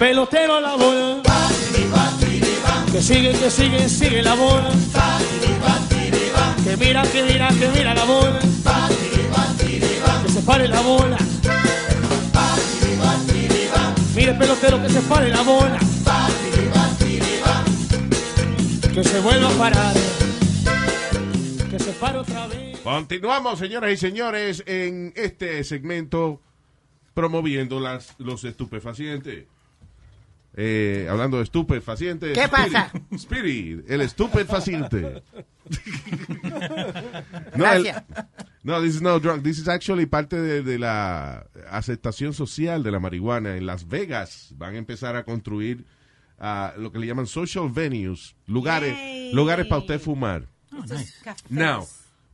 Pelotero a la bola. Que sigue, que sigue, sigue la bola. Que mira, que mira, que mira la bola. Que se pare la bola. Mire pelotero que se pare la bola. Que se vuelva a parar. Que se pare otra vez. Continuamos, señoras y señores, en este segmento promoviendo las, los estupefacientes. Eh, hablando de estupefacientes. ¿Qué pasa? Speedy, el estupefaciente. no, el- no, this is no drug. This is actually parte de, de la aceptación social de la marihuana. En Las Vegas van a empezar a construir ah, lo que le llaman social venues, lugares, Yay. lugares para usted fumar. Estos cafés. Now,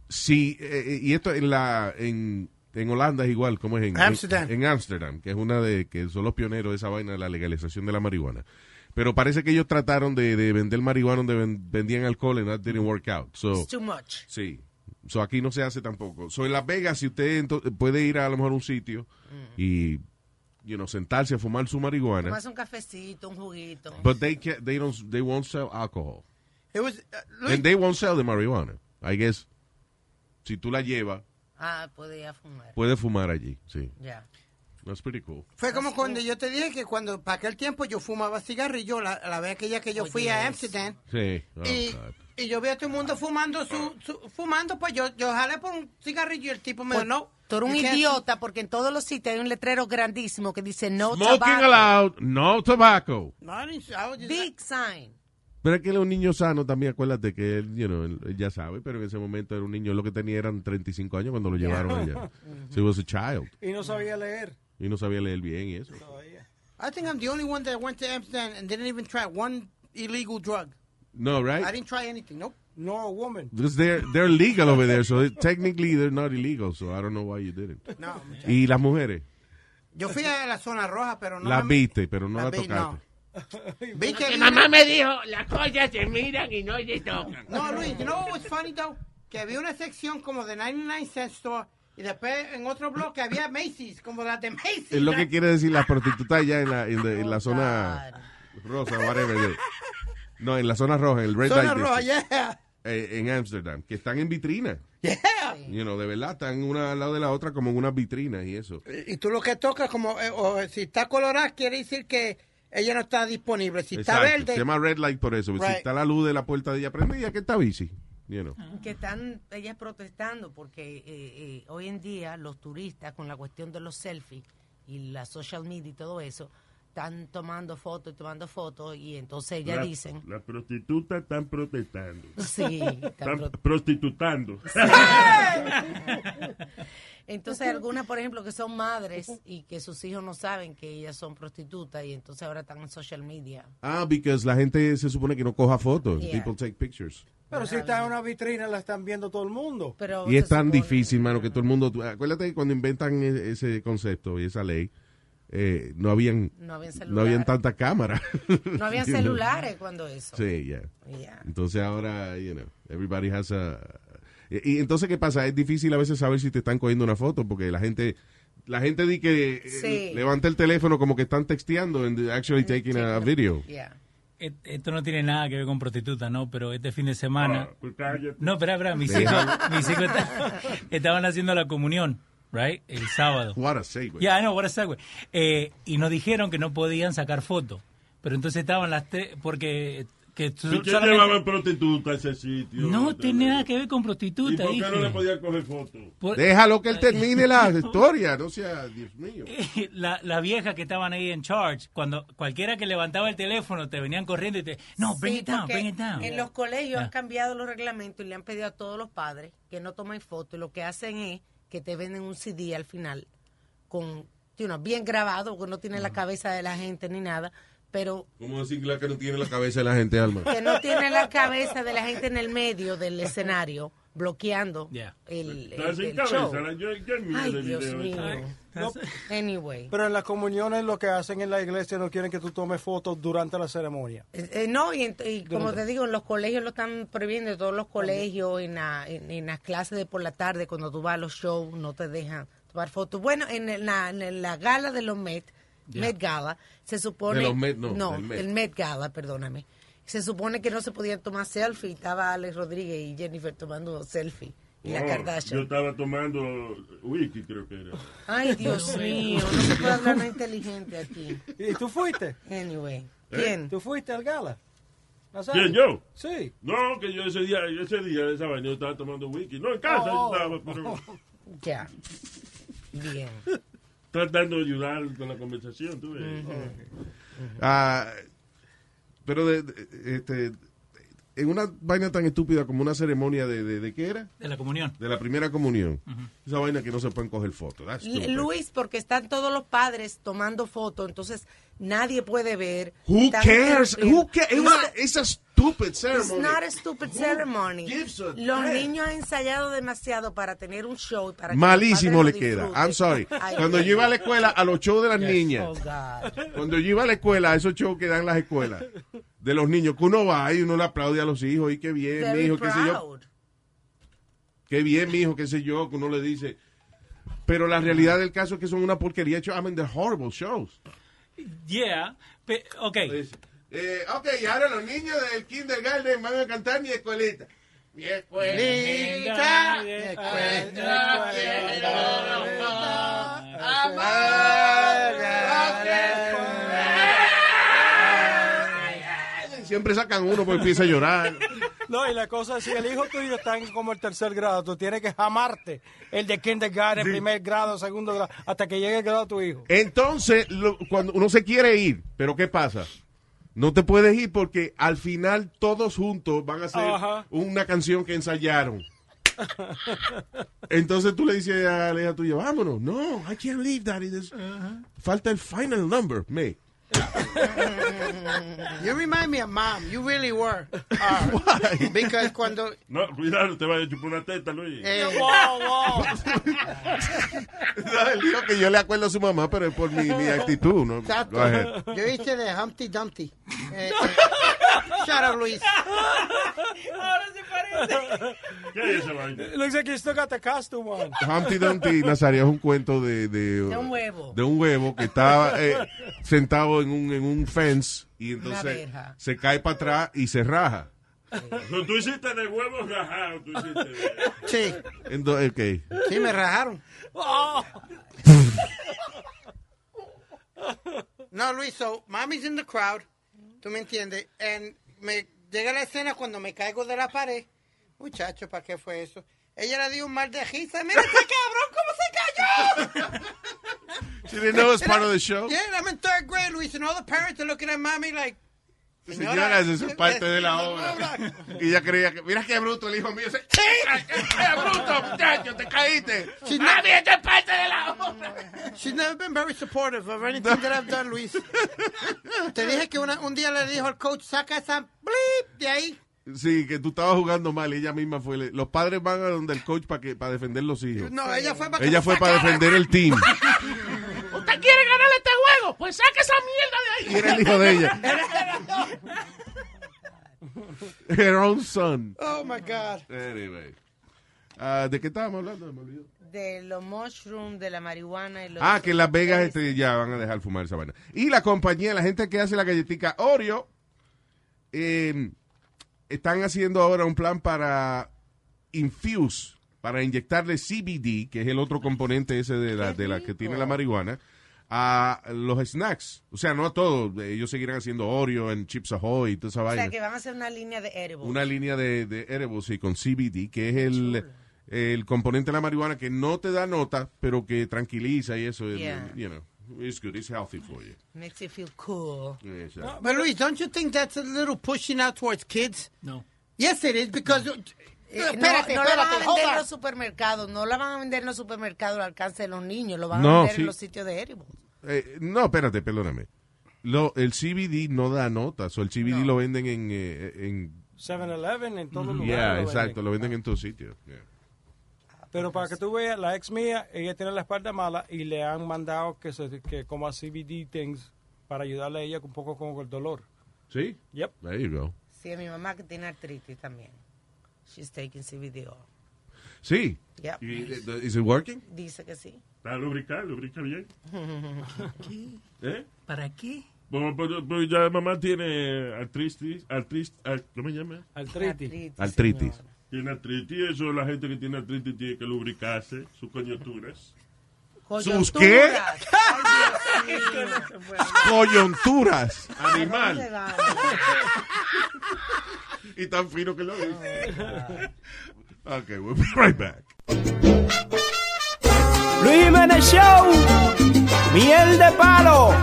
sí, eh, y esto en la en, en Holanda es igual, como es en Amsterdam. En, Amsterdam, que es una de que son los pioneros de esa vaina de la legalización de la marihuana. Pero parece que ellos trataron de, de vender marihuana donde ven- vendían alcohol and that didn't work out. So, It's too much. sí. So aquí no se hace tampoco. So en Las Vegas, si usted puede ir a, a lo mejor a un sitio y you know, sentarse a fumar su marihuana, Tomas un cafecito, un juguito. but they can't, they don't they won't sell alcohol. It was, uh, And they won't sell the marijuana. I guess si tú la llevas, Ah, podía fumar. puedes fumar allí, sí. Ya. That's pretty cool. fue como cuando yo te dije que cuando para aquel tiempo yo fumaba cigarrillo, la, la vez aquella que yo Oh, fui a yes. Amsterdam, Sí. Oh, y, God. y yo vi a todo el mundo fumando su, su- fumando, pues yo, yo jalé por un cigarrillo y el tipo me dijo, no. Tú eres un idiota porque en todos los sitios hay un letrero grandísimo que dice no Smoking tobacco. allowed, no tobacco. No, Big sign. Pero es que él es un niño sano también, acuérdate que él, you know, él, él ya sabe, pero en ese momento era un niño, lo que tenía eran 35 años cuando lo llevaron allá. So he was a child. Y no sabía leer. Y no sabía leer bien y eso. I think I'm the only one that went to Amsterdam and didn't even try one illegal drug. No, I right? didn't try anything, nope. No, a woman. Because they're, they're legal over there, so technically they're not illegal, so I don't know why you didn't. No, Y las mujeres, yo fui a la zona roja, pero no las me- viste, pero no la vi, tocaste. Que Mi mamá me dijo, las cosas se miran y no se tocan. No, Luis, you know what was funny though? Que había una sección como de 99 cent store y después en otro bloque había Macy's, como las de Macy's. Es lo que quiere decir la prostituta allá en la, en la, en la zona God. rosa, whatever. de- no, en la zona roja, en el Red Zona Light roja, yeah. eh, en Amsterdam, que están en vitrina. Yeah. You know, de verdad, están una al lado de la otra como en unas vitrinas y eso. Y tú lo que tocas como, eh, o, si está colorada quiere decir que ella no está disponible. Si está verde, Se llama Red Light por eso. porque Si Right. está la luz de la puerta de ella prendida, que está bici. You know. Que están ellas protestando porque eh, eh, hoy en día los turistas con la cuestión de los selfies y la social media y todo eso están tomando fotos y tomando fotos y entonces ellas dicen Las prostitutas están protestando. sí están Están pro- prostitutando. entonces algunas por ejemplo que son madres y que sus hijos no saben que ellas son prostitutas y entonces ahora están en social media Ah, because la gente se supone que no coja fotos. Yeah. People take pictures. Pero si está en una vitrina, la están viendo todo el mundo. pero Y es tan supone- difícil, mano, que todo el mundo... Acuérdate que cuando inventan e- ese concepto y esa ley, eh, no habían no habían no habían celulares tantas cámaras. no habían celulares cuando eso Sí, yeah. Yeah. Entonces ahora, you know, everybody has a... Y, y entonces, ¿qué pasa? Es difícil a veces saber si te están cogiendo una foto porque la gente... La gente dice que eh, Sí. levanta el teléfono como que están texteando and actually taking a video. Yeah. Esto no tiene nada que ver con prostituta, ¿no? Pero este fin de semana... Ah, pues. No, espera, espera, mis hijos, mis hijos está- estaban haciendo la comunión, right? El sábado. What a segue. Ya, no, what a segue. Eh, y nos dijeron que no podían sacar fotos. Pero entonces estaban las tres, porque... Que ¿Y so- quién solamente- llevaban prostituta a ese sitio? no tiene nada que ver con ¿Y prostituta, por qué no le podían coger fotos? Por- Déjalo que él termine la historia, no sea, Dios mío. la, la vieja que estaban ahí en charge, cuando cualquiera que levantaba el teléfono te venían corriendo y te... No, bring Sí, it down, bring it down. En los colegios han cambiado los reglamentos y le han pedido a todos los padres que no tomen fotos y lo que hacen es que te venden un CD al final con, you know, bien grabado, porque no tiene la cabeza de la gente ni nada, pero ¿Cómo decir la que no tiene la cabeza de la gente, Alma? que no tiene la cabeza de la gente en el medio del escenario bloqueando Yeah. el, el- sin el cabeza. show. Yo, Ay, el Dios video. mío. Anyway. Pero en las comuniones lo que hacen en la iglesia no quieren que tú tomes fotos durante la ceremonia. Eh, eh, no, y, y como te digo, en los colegios lo están prohibiendo, en todos los colegios, en, la- en, en las clases de por la tarde, cuando tú vas a los shows, no te dejan tomar fotos. Bueno, en la, en la gala de los Met, Met Gala, se supone... De los Met, no, Met. el Met Gala, perdóname. Se supone que no se podían tomar selfie. Estaba Alex Rodríguez y Jennifer tomando selfie. Y la No, Yo Kardashian. estaba tomando wiki, creo que era. Ay, Dios mío, no se puede hablar nada inteligente aquí. ¿Y tú fuiste? Anyway, ¿Eh? ¿quién? ¿Tú fuiste al gala? ¿Quién, yo? Sí. No, que yo ese día, ese día de esa vaina yo estaba tomando wiki. No, en casa yo estaba, pero Ya. Bien. Tratando de ayudar con la conversación, tú ves. Ah, pero de, de- este, en una vaina tan estúpida como una ceremonia de, de, de ¿qué era? De la comunión. De la primera comunión. Esa vaina que no se pueden coger fotos. Luis, porque están todos los padres tomando fotos, entonces nadie puede ver. Who cares? Who cares? It's a stupid It's ceremony. not a stupid ceremony. gives a Los damn? niños han ensayado demasiado para tener un show. Para que Malísimo le queda. I'm sorry. Cuando yo iba a la escuela, a los shows de las niñas, Oh, God. cuando yo iba a la escuela, a esos shows que dan las escuelas, de los niños, que uno va y uno le aplaude a los hijos, y qué bien, mi Very hijo, qué sé yo, qué bien, mi hijo, qué sé yo, que uno le dice. Pero la realidad del caso es que son una porquería. I mean, they're horrible shows. Yeah. pe- ok. Eh, ok, y ahora los niños del kindergarten van a cantar mi escuelita. Mi escuelita. Mi escuelita, Siempre sacan uno porque empieza a llorar. No, y la cosa es, si el hijo tuyo está en como el tercer grado, tú tienes que jamarte el de kindergarten, primer grado, segundo grado, hasta que llegue el grado de tu hijo. Entonces, lo- cuando uno se quiere ir, pero ¿qué pasa? No te puedes ir porque al final todos juntos van a hacer una canción que ensayaron. Entonces tú le dices a la hija tuya, vámonos. No, I can't leave, daddy. There's- Falta el final number, me. You remind me of mom. You really were. Uh, because cuando... No, cuidado, te vayas a chupar una teta, Luis. eh, No, él dijo que yo le acuerdo a su mamá, pero es por mi, mi actitud, ¿no? Exacto. Yo hice de Humpty Dumpty. Eh, eh, shut up, Luis. ¿Qué es vaina? Looks like you still got the costume on. Humpty Dumpty Nazario es un cuento de, de, De un huevo. de un huevo que estaba eh, en un, en un fence y entonces se cae para atrás y se raja. Tú, tú hiciste de huevos tú hiciste. Sí, Entonces, okay. sí, me rajaron. No, Luis, so, mommy's in the crowd. ¿Tú me entiendes? And me llega la escena cuando me caigo de la pared. Muchacho, ¿para qué fue eso? Ella le dio un mal de risa. Mira ese cabrón, ¿cómo se cayó? She didn't know it was part of the show. Yeah, I'm in third grade, Luis, and all the parents are looking at mommy like, Señora, eso es parte de la obra. Y ella creía que, mira qué bruto el hijo mío. Se-. ¡Qué bruto, muchacho! ¡Te caíste! Esto es parte de la obra. She's never been very supportive of anything that I've done, Luis. Te dije que una- un día le dijo al coach, saca esa bleep de ahí. Sí, que tú estabas jugando mal. Ella misma fue. Los padres van a donde el coach para que para defender los hijos. No, ella fue para Ella fue para defender el team. ¿Usted quiere ganarle este juego? Pues saque esa mierda de ahí. Y era el hijo de ella. Her own son. Oh, my God. Anyway. Ah, ¿De qué estábamos hablando? Me olvidó. De los mushrooms, de la marihuana y los... Ah, que en Las Vegas este, ya van a dejar fumar esa vaina. Y la compañía, la gente que hace la galletica Oreo, eh, están haciendo ahora un plan para infuse, para inyectarle CBD, que es el otro componente ese de la, de la que tiene la marihuana, a los snacks. O sea, no a todos. Ellos seguirán haciendo Oreo en Chips Ahoy y toda esa O vaina. sea, que van a hacer una línea de edibles. Una línea de, de edibles, sí, con CBD, que es el, el componente de la marihuana que no te da nota, pero que tranquiliza y eso. Yeah. You know, it's good, it's healthy for you. Makes you feel cool. Exacto. But, Luis, don't you think that's a little pushing out towards kids? No. Yes, it is, because... Eh, espérate, no, no la van a vender en los supermercados, no la van a vender en los supermercados al alcance de los niños, lo van No, a vender sí. en los sitios de edibles. Eh, no, espérate, perdóname. Lo, el CBD no da notas, o el CBD lo venden en... eh, en 7-Eleven en todos los lugares. yeah, exacto, lo venden en todos sitios. yeah. Pero para que tú veas, la ex mía, ella tiene la espalda mala y le han mandado que, se, que coma CBD things para ayudarle a ella un poco con el dolor. ¿Sí? Yep. There you go. Sí, a mi mamá que tiene artritis también. She's taking CBD oil. Sí. Yep. Y, ¿Is it working? Dice que sí. Para lubricar, lubrica bien. ¿Eh? ¿Para qué? Pues, pues, pues ya mamá tiene artritis, artritis, ar- ¿cómo se llama? Artritis. Artritis. Tiene artritis, eso la gente que tiene artritis tiene que lubricarse sus coyunturas. ¿Sus qué? Coyunturas. ¿Dónde Animal. Y tan fino que lo dice. ok, we'll be right back. Luis Jiménez Show, miel de palo.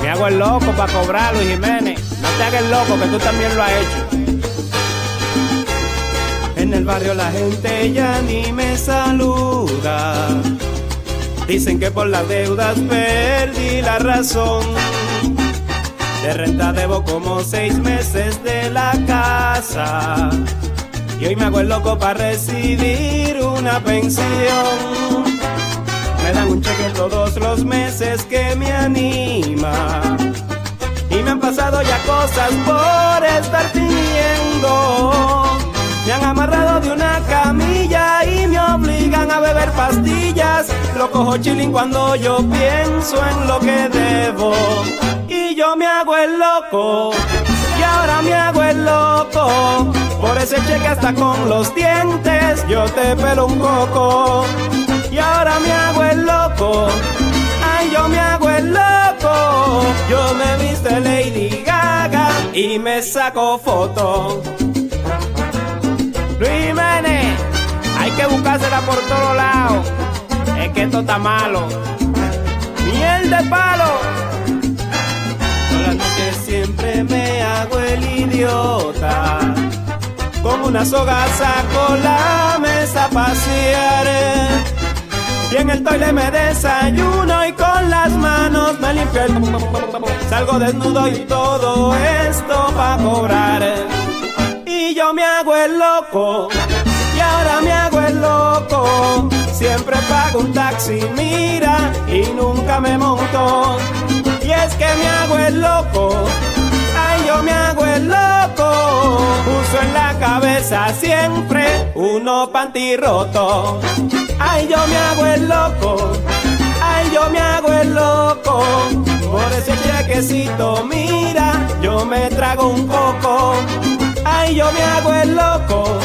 Me hago el loco para cobrar, Luis Jiménez. No te hagas el loco, que tú también lo has hecho. En el barrio la gente ya ni me saluda. Dicen que por las deudas perdí la razón. De renta debo como seis meses de la casa. Y hoy me hago el loco para recibir una pensión. Me dan un cheque todos los meses que me anima. Y me han pasado ya cosas por estar fingiendo. Me han amarrado de una camilla y me obligan a beber pastillas. Lo cojo chilling cuando yo pienso en lo que debo. Y yo me hago el loco. Y ahora me hago el loco. Por ese cheque hasta con los dientes yo te pelo un coco. Y ahora me hago el loco. Ay, yo me hago el loco. Yo me viste Lady Gaga y me saco foto. Luis Jiménez, hay que buscársela por todos lados. Es que esto está malo. Miel de palo. Las noches siempre me hago el idiota. Como una soga saco la mesa a pasear. Y en el toile me desayuno y con las manos me limpio el... Salgo desnudo y todo esto pa' cobrar. Y yo me hago el loco, y ahora me hago el loco. Siempre pago un taxi, mira, y nunca me monto. Y es que me hago el loco, ay, yo me hago el loco. Uso en la cabeza siempre uno panty roto. Ay, yo me hago el loco, ay, yo me hago el loco. Por ese chequecito, mira, yo me trago un coco. Ay, yo me hago el loco,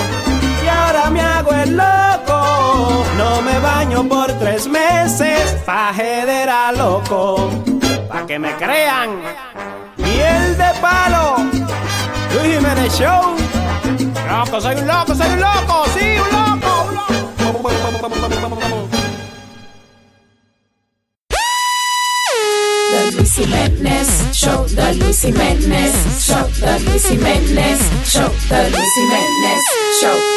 y ahora me hago el loco. No me baño por tres meses, pa' a loco. Pa' que me crean, miel de palo. Luis Jiménez Show. Loco, soy un loco, soy un loco, sí, un loco, un loco. The Luis Jiménez Show, The Luis Jiménez Show, The Luis Jiménez Show, The Luis Jiménez Show.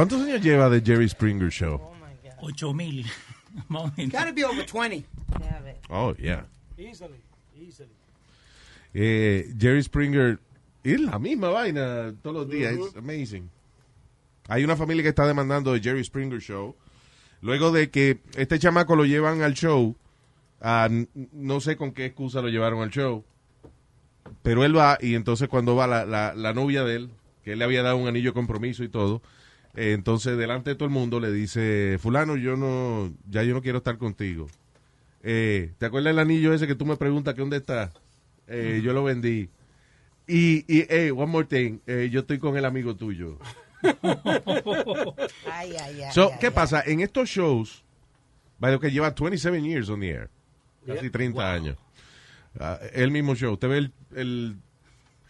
¿Cuántos años lleva The Jerry Springer Show? Ocho mil. Gotta be over 20. Oh, yeah. Easily, easily. Eh, Jerry Springer es la misma vaina todos los días. Es amazing. Hay una familia que está demandando de Jerry Springer Show. Luego de que este chamaco lo llevan al show, n- no sé con qué excusa lo llevaron al show, pero él va y entonces cuando va la, la, la novia de él, que él le había dado un anillo de compromiso y todo, entonces delante de todo el mundo le dice, fulano, yo no, ya yo no quiero estar contigo. Eh, ¿Te acuerdas el anillo ese que tú me preguntas que dónde está? Eh, yo lo vendí. Y, y hey, one more thing, eh, yo estoy con el amigo tuyo. Ay, ay, ay. So, ay, ¿Qué ay. pasa? En estos shows, vaya que lleva 27 years on the air, casi Yeah. 30 años. Ah, el mismo show. Usted ve el, el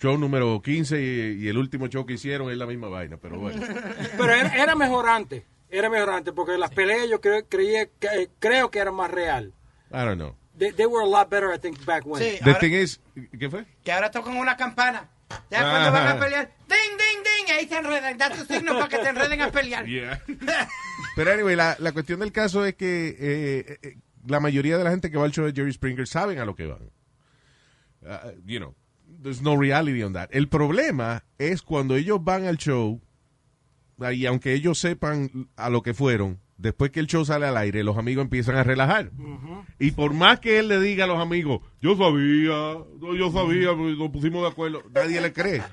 show número 15 y, y el último show que hicieron es la misma vaina, pero bueno. Pero era, era mejor antes. Era mejor antes porque las peleas yo creo, creía, que- eh, creo que eran más real. I don't know. They, they were a lot better, I think, back when. Sí, The ahora- thing is, ¿qué fue? que ahora tocan una campana. Ya Ajá. cuando van a pelear, ding, ding, ding, ahí se enredan. Da tu signo para que te enreden a pelear. Yeah. Pero anyway, la, la cuestión del caso es que eh, eh, la mayoría de la gente que va al show de Jerry Springer saben a lo que van. Uh, you know, there's no reality on that. El problema es cuando ellos van al show y aunque ellos sepan a lo que fueron, después que el show sale al aire, los amigos empiezan a relajar. Y por más que él le diga a los amigos, yo sabía, yo sabía, nos pusimos de acuerdo, nadie le cree.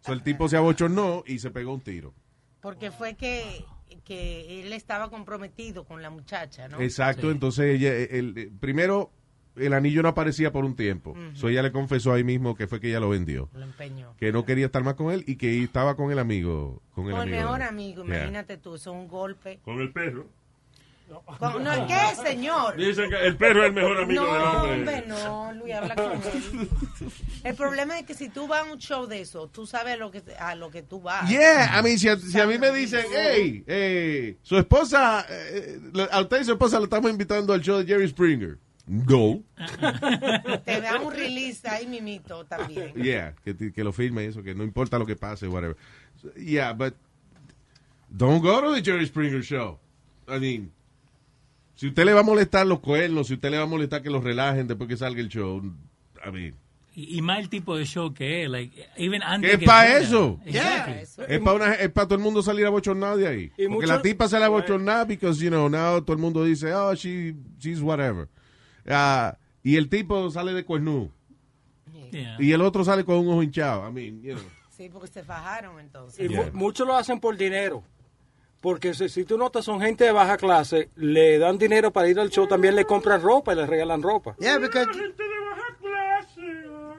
So, el tipo se abochornó y se pegó un tiro. Porque fue que, que él estaba comprometido con la muchacha, ¿no? Exacto, entonces ella, el, el- primero el anillo no aparecía por un tiempo. So ella le confesó ahí mismo que fue que ella lo vendió. Lo empeñó. Que no quería estar más con él y que estaba con el amigo. Con el Con amigo. mejor amigo, Yeah. imagínate tú, eso es un golpe. Con el perro. Con- no, ¿Qué, señor? Dicen que el perro es el mejor amigo no, del hombre. hombre, no, Luis, habla con él. El problema es que si tú vas a un show de eso, tú sabes lo que, a lo que tú vas. Yeah, I mean, si a, si a mí me dicen, hey, eh, su esposa, eh, a usted y su esposa lo estamos invitando al show de Jerry Springer. No. Te da un release ahí mimito también. Yeah, que, lo firme eso, que no importa lo que pase, whatever. So, yeah, but don't go to the Jerry Springer show. I mean, si usted le va a molestar los cuernos, si usted le va a molestar que los relajen después que salga el show, I mean, Y, y más el tipo de show que es, like, even antes ¿qué es que para eso? Exactly. Es para todo el mundo salir abochornado de ahí. Y Porque mucho- la tipa se la abochornada because, you know, now todo el mundo dice, oh, she, she's whatever. Ah, y el tipo sale de. Yeah. Y el otro sale con un ojo hinchado. I mean, you know. Sí, porque se fajaron entonces. Y mu- muchos lo hacen por dinero. Porque si, si tú notas, son gente de baja clase, le dan dinero para ir al show, también le compran ropa y le regalan ropa. Yeah, because Gente de baja clase.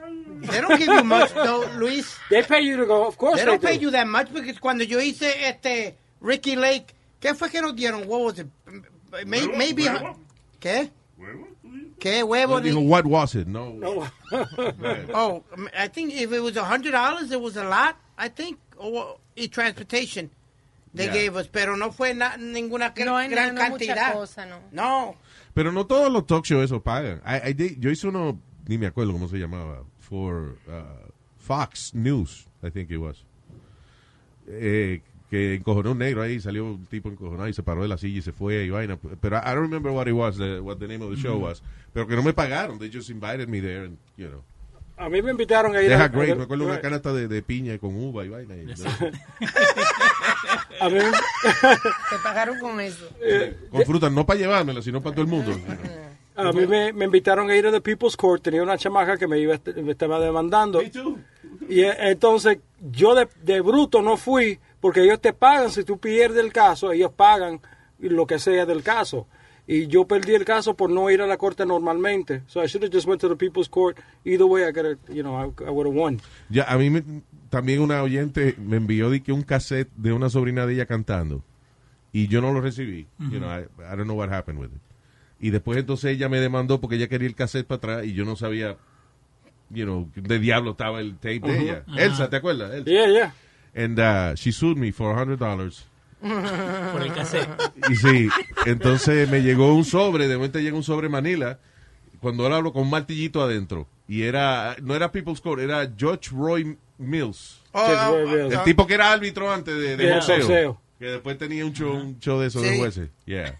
ay. they don't give you much, though, Luis. They pay you to go, of course They they don't pay do. you that much because cuando yo hice este Ricky Lake, ¿qué fue que nos dieron? What was it? Maybe. huevo. ¿Qué? Huevo. ¿Qué huevo? Dijo, what was it? No. No. Oh, I think if it was a hundred dollars, it was a lot. I think, or y transportation they Yeah. gave us, pero no fue na- ninguna No gran no cantidad. cosa, ¿no? No. Pero no todos los talk shows eso pagan. I- I did- yo hice uno, ni me acuerdo cómo se llamaba, for uh, Fox News, I think it was. Eh, que encojonó un negro ahí, salió un tipo encojonado y se paró de la silla y se fue y vaina. Pero I, I don't remember what it was, the- what the name of the show was. Pero que no me pagaron, they just invited me there and, you know. A mí me invitaron a ir Deja a, great, me acuerdo una canasta de, de piña con uva y vaina. y- a mí, Te pagaron con eso. con frutas, no para llevármela, sino para todo el mundo. a mí me, me invitaron a ir a The People's Court. Tenía una chamaca que me, iba, me estaba demandando. Y eh, entonces yo de, de bruto no fui porque ellos te pagan si tú pierdes el caso, ellos pagan lo que sea del caso. Y yo perdí el caso por no ir a la corte normalmente. So I should have just went to the People's Court. Either way, I could you know, I, I would have won. Ya, a mí me- también una oyente me envió de que un cassette de una sobrina de ella cantando y yo no lo recibí. You know, I, I don't know what happened with it. Y después entonces ella me demandó porque ella quería el cassette para atrás y yo no sabía, you know, de diablo estaba el tape de ella. Elsa, ¿te acuerdas? Elsa. Yeah, yeah. And uh, she sued me for $100. Por el cassette. Y sí, entonces me llegó un sobre, de momento llega un sobre Manila, cuando él hablo con un martillito adentro. Y era, no era People's Court, era George Roy Mills. Oh, very oh, real. El tipo que era árbitro antes de, de Yeah, boxeo, boxeo. Que después tenía un show, un show de esos de Sí. jueces. Yeah.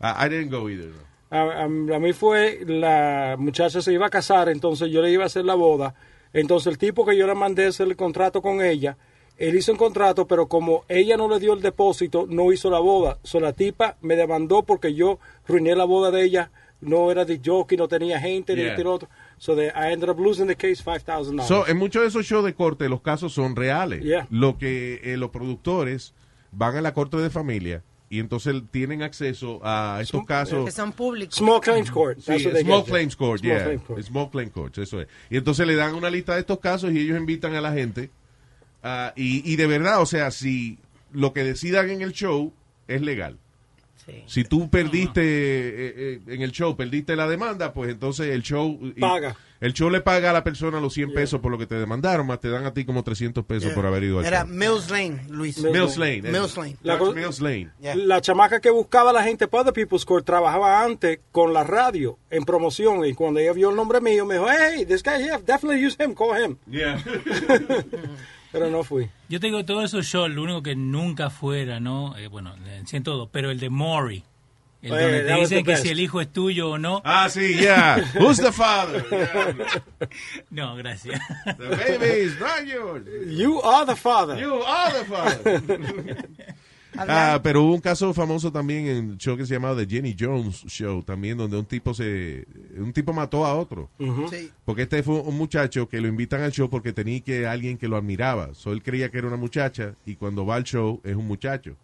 I, I didn't go either. no. A, a- a mí fue, la muchacha se iba a casar, entonces yo le iba a hacer la boda. Entonces el tipo que yo le mandé hacer el contrato con ella, él hizo un contrato, pero como ella no le dio el depósito, no hizo la boda. So la tipa me demandó porque yo ruiné la boda de ella. No era de jockey, no tenía gente, ni Yeah. y lo otro. So the, I ended up losing the case $5,000. So, en muchos de esos shows de corte, los casos son reales. Yeah. Lo que eh, los productores van a la corte de familia y entonces tienen acceso a estos casos. Que son públicos. Small Claims Court. Sí, Small. Claims Court, Small yeah. Claims Court. Small Claims Court, eso es. Y entonces le dan una lista de estos casos y ellos invitan a la gente. Ah, y, y de verdad, o sea, si lo que decidan en el show es legal. Sí. Si tú perdiste eh, eh, en el show, perdiste la demanda, pues entonces el show... y- Paga. El show le paga a la persona los 100 pesos por lo que te demandaron, más te dan a ti como 300 pesos por haber ido al Era show. Mills Lane, Luis. Mills Lane. Mills Lane. La George co- Mills Lane. Yeah. La chamaca que buscaba a la gente para The People's Court trabajaba antes con la radio en promoción y cuando ella vio el nombre mío me dijo, hey, this guy here, definitely use him, call him. Yeah. Pero no fui. Yo tengo todos esos shows, lo único que nunca fuera, ¿no? Eh, bueno, en todo, pero el de Maury. El Eh, donde te dicen que si el hijo es tuyo o no. ah, sí, yeah. Who's the father? Yeah. No, gracias. The baby is not yours. You are the father. You are the father. Ah, pero hubo un caso famoso también en el show que se llamaba The Jenny Jones Show, también donde un tipo se un tipo mató a otro. Sí. Porque este fue un muchacho que lo invitan al show porque tenía que alguien que lo admiraba. So él creía que era una muchacha y cuando va al show es un muchacho.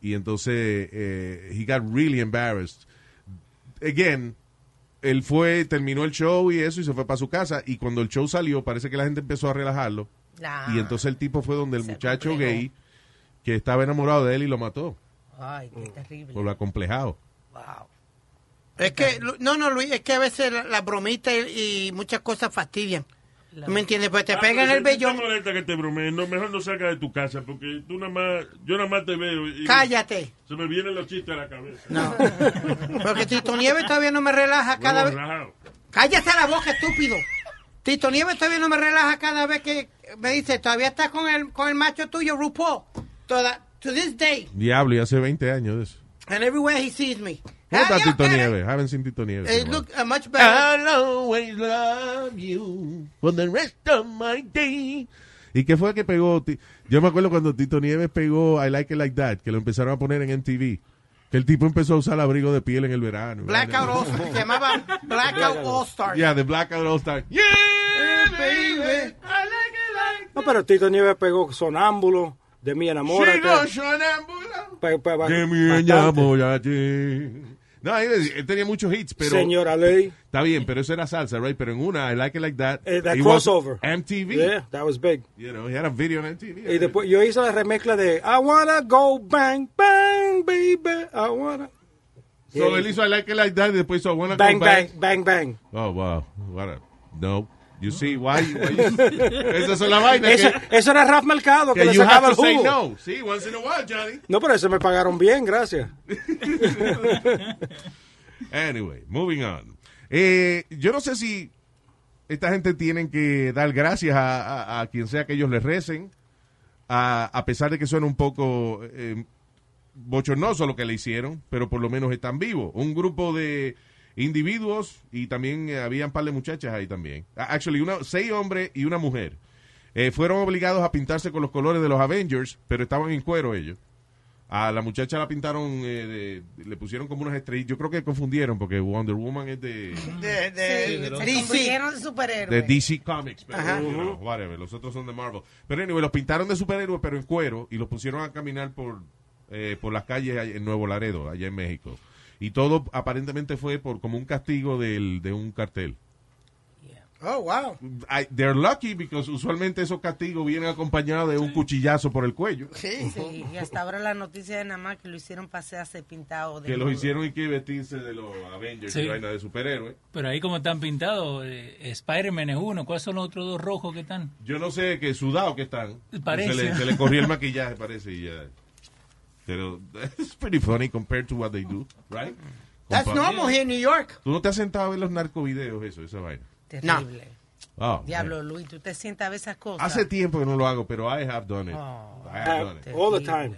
Y entonces eh, he got really embarrassed. Again, él fue, terminó el show y eso y se fue para su casa y cuando el show salió parece que la gente empezó a relajarlo y entonces el tipo fue donde el Se muchacho gay que estaba enamorado de él y lo mató Ay, qué terrible. por lo acomplejado. Wow. Es que, no, no, Luis, es que a veces la, la bromita y, y muchas cosas fastidian. ¿Tú ¿Me entiendes? Pues te Ah, pegan el vellón. te molesta que te bromeen, no, mejor no salgas de tu casa porque tú nada más, yo nada más te veo y Cállate. se me vienen los chistes a la cabeza. No. Porque Tito Nieves todavía no me relaja cada vez. Cállate la boca, estúpido. Tito Nieves todavía no me relaja cada vez que me dice, todavía estás con el, con el macho tuyo, RuPaul. Toda, to this day. Diablo, y hace 20 años de eso. And everywhere he sees me. ¿Cómo está Tito. Nieves? Haven't seen Tito Nieves. It look uh, much better. I'll always love you for the rest of my day. ¿Y qué fue que pegó? Yo me acuerdo cuando Tito Nieves pegó I Like It Like That, que lo empezaron a poner en MTV. Que el tipo empezó a usar abrigo de piel en el verano. Blackout All Stars. Se llamaba Blackout All Stars. Yeah, the Blackout All Star. Yeah, baby. No, pero Tito Nieves pegó Sonámbulo, de mi enamórate. Pe- pe- Que me bastante. enamorate. No, él, él tenía muchos hits, pero... Señora Ley. Está bien, pero eso era salsa, right? Pero en una, I Like It Like That. Eh, that crossover. MTV. Yeah, that was big. You know, he had a video on MTV. Y después yo hice la remezcla de I wanna go bang, bang, baby. I wanna. So él hizo I Like It Like That y después hizo I Wanna Bang, Go Back. bang, bang, bang. Oh, wow. What a, no. You see why? why you, esa es la vaina Eso, que, eso era Raf Mercado que, que le sacaba el jugo. no. Sí, once in a while, Johnny. No, pero eso me pagaron bien, gracias. Anyway, moving on. Eh, yo no sé si esta gente tienen que dar gracias a, a- a quien sea que ellos les recen, a, a pesar de que suena un poco eh, bochornoso lo que le hicieron, pero por lo menos están vivos. Un grupo de individuos y también eh, había un par de muchachas ahí también. Ah, Actually, una, seis hombres y una mujer. Eh, fueron obligados a pintarse con los colores de los Avengers, pero estaban en cuero ellos. A la muchacha la pintaron, eh, de- le pusieron como unas estrellas. Yo creo que confundieron porque Wonder Woman es de, De, de, Sí, de DC. convirtieron de superhéroes. de DC Comics. Pero, Ajá. you know, whatever, los otros son de Marvel. Pero anyway, los pintaron de superhéroes, pero en cuero, y los pusieron a caminar por, eh, por las calles allá en Nuevo Laredo, allá en México. Y todo aparentemente fue por como un castigo del, de un cartel. Oh, wow. I- they're lucky because usualmente esos castigos vienen acompañados de un cuchillazo por el cuello. Sí, sí. Y hasta ahora la noticia de nada más que lo hicieron pasearse pintado de Que los hicieron y que vestirse de los Avengers Sí. y vaina de superhéroes. Pero ahí como están pintados, eh, Spider-Man es uno. ¿Cuáles son los otros dos rojos que están? Yo no sé qué sudado que están. Parece. Se le, se le corrió el maquillaje, parece, y ya. Pero it's pretty funny compared to what they do, right? That's Compa- normal here in New York. Tú no te has sentado a ver los narcovideos, eso, esa vaina. Terrible. Oh, Diablo, man. Luis, tú te sientas a ver esas cosas. Hace tiempo que no lo hago, pero I have done it. Oh, I have done it. All the time.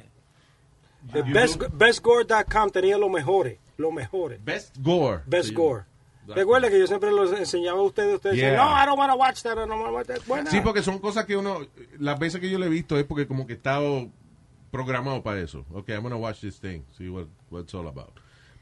Best, do? bestgore.com tenía los mejores, los mejores. Best gore. Best. Gore. Recuerda que yo siempre los enseñaba a ustedes, ustedes Yeah. decían, no, I don't want to watch that, I don't want to watch that. Bueno, Sí, porque son cosas que uno, las veces que yo lo he visto es porque como que he estado programado para eso. Ok, I'm gonna watch this thing, see what, what it's all about.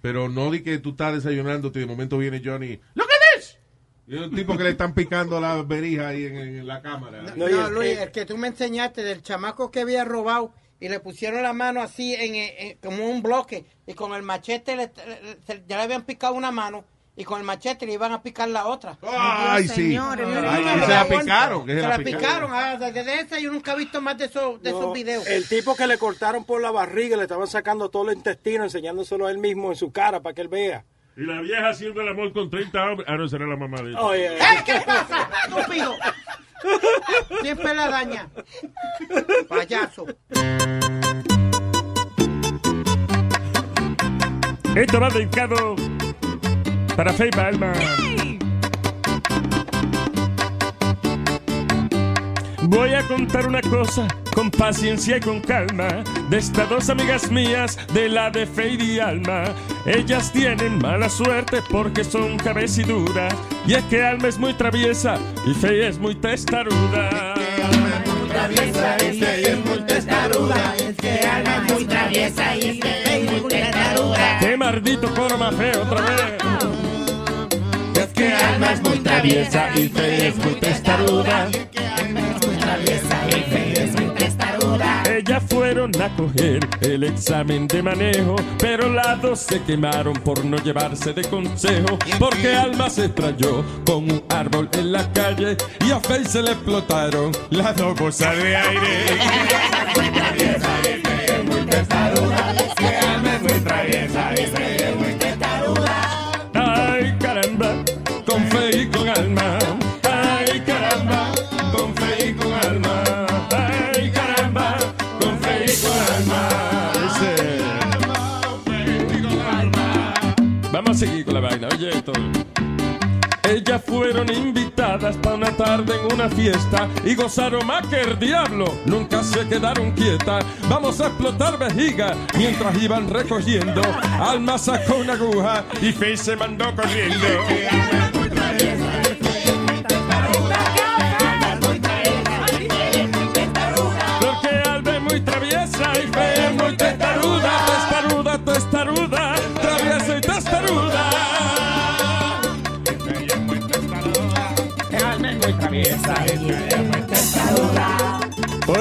Pero no di que tú estás desayunando y de momento viene Johnny, look at this. Y es un tipo que le están picando la berija ahí en, en la cámara. No, Luis, el que tú me enseñaste del chamaco que había robado y le pusieron la mano así en, en- como un bloque y con el machete le- le- se- ya le habían picado una mano y con el machete le iban a picar la otra. Ay, Dios, sí. Ay, se la picaron. Se se la picaron. ah, desde esa yo nunca he visto más de esos, de no, esos videos. El tipo que le cortaron por la barriga, le estaban sacando todo el intestino, enseñándoselo a él mismo en su cara para que él vea. Y la vieja haciendo el amor con 30 hombres. Ah, no, será la mamá de ella. Oh, yeah. ¡Ey, qué pasa! ¡Estúpido! Siempre la daña. Payaso. Esto va dedicado para Feiba Alma. Voy a contar una cosa con paciencia y con calma de estas dos amigas mías de la de Feiba y Alma. Ellas tienen mala suerte porque son cabeciduras y es que Alma es muy traviesa y Fei es muy testaruda. ¡Qué maldito coro más feo otra vez! Es que Alma es muy traviesa y Fe es muy testaruda. Ellas fueron a coger el examen de manejo, pero las dos se quemaron por no llevarse de consejo, porque Alma se estrelló con un árbol en la calle y a Fe se le explotaron las dos bolsas de aire. Ay, vaina. Ellas fueron invitadas para una tarde en una fiesta y gozaron más que el diablo. Nunca se quedaron quietas. Vamos a explotar vejiga mientras iban recogiendo. Alma sacó una aguja y Faye se mandó corriendo.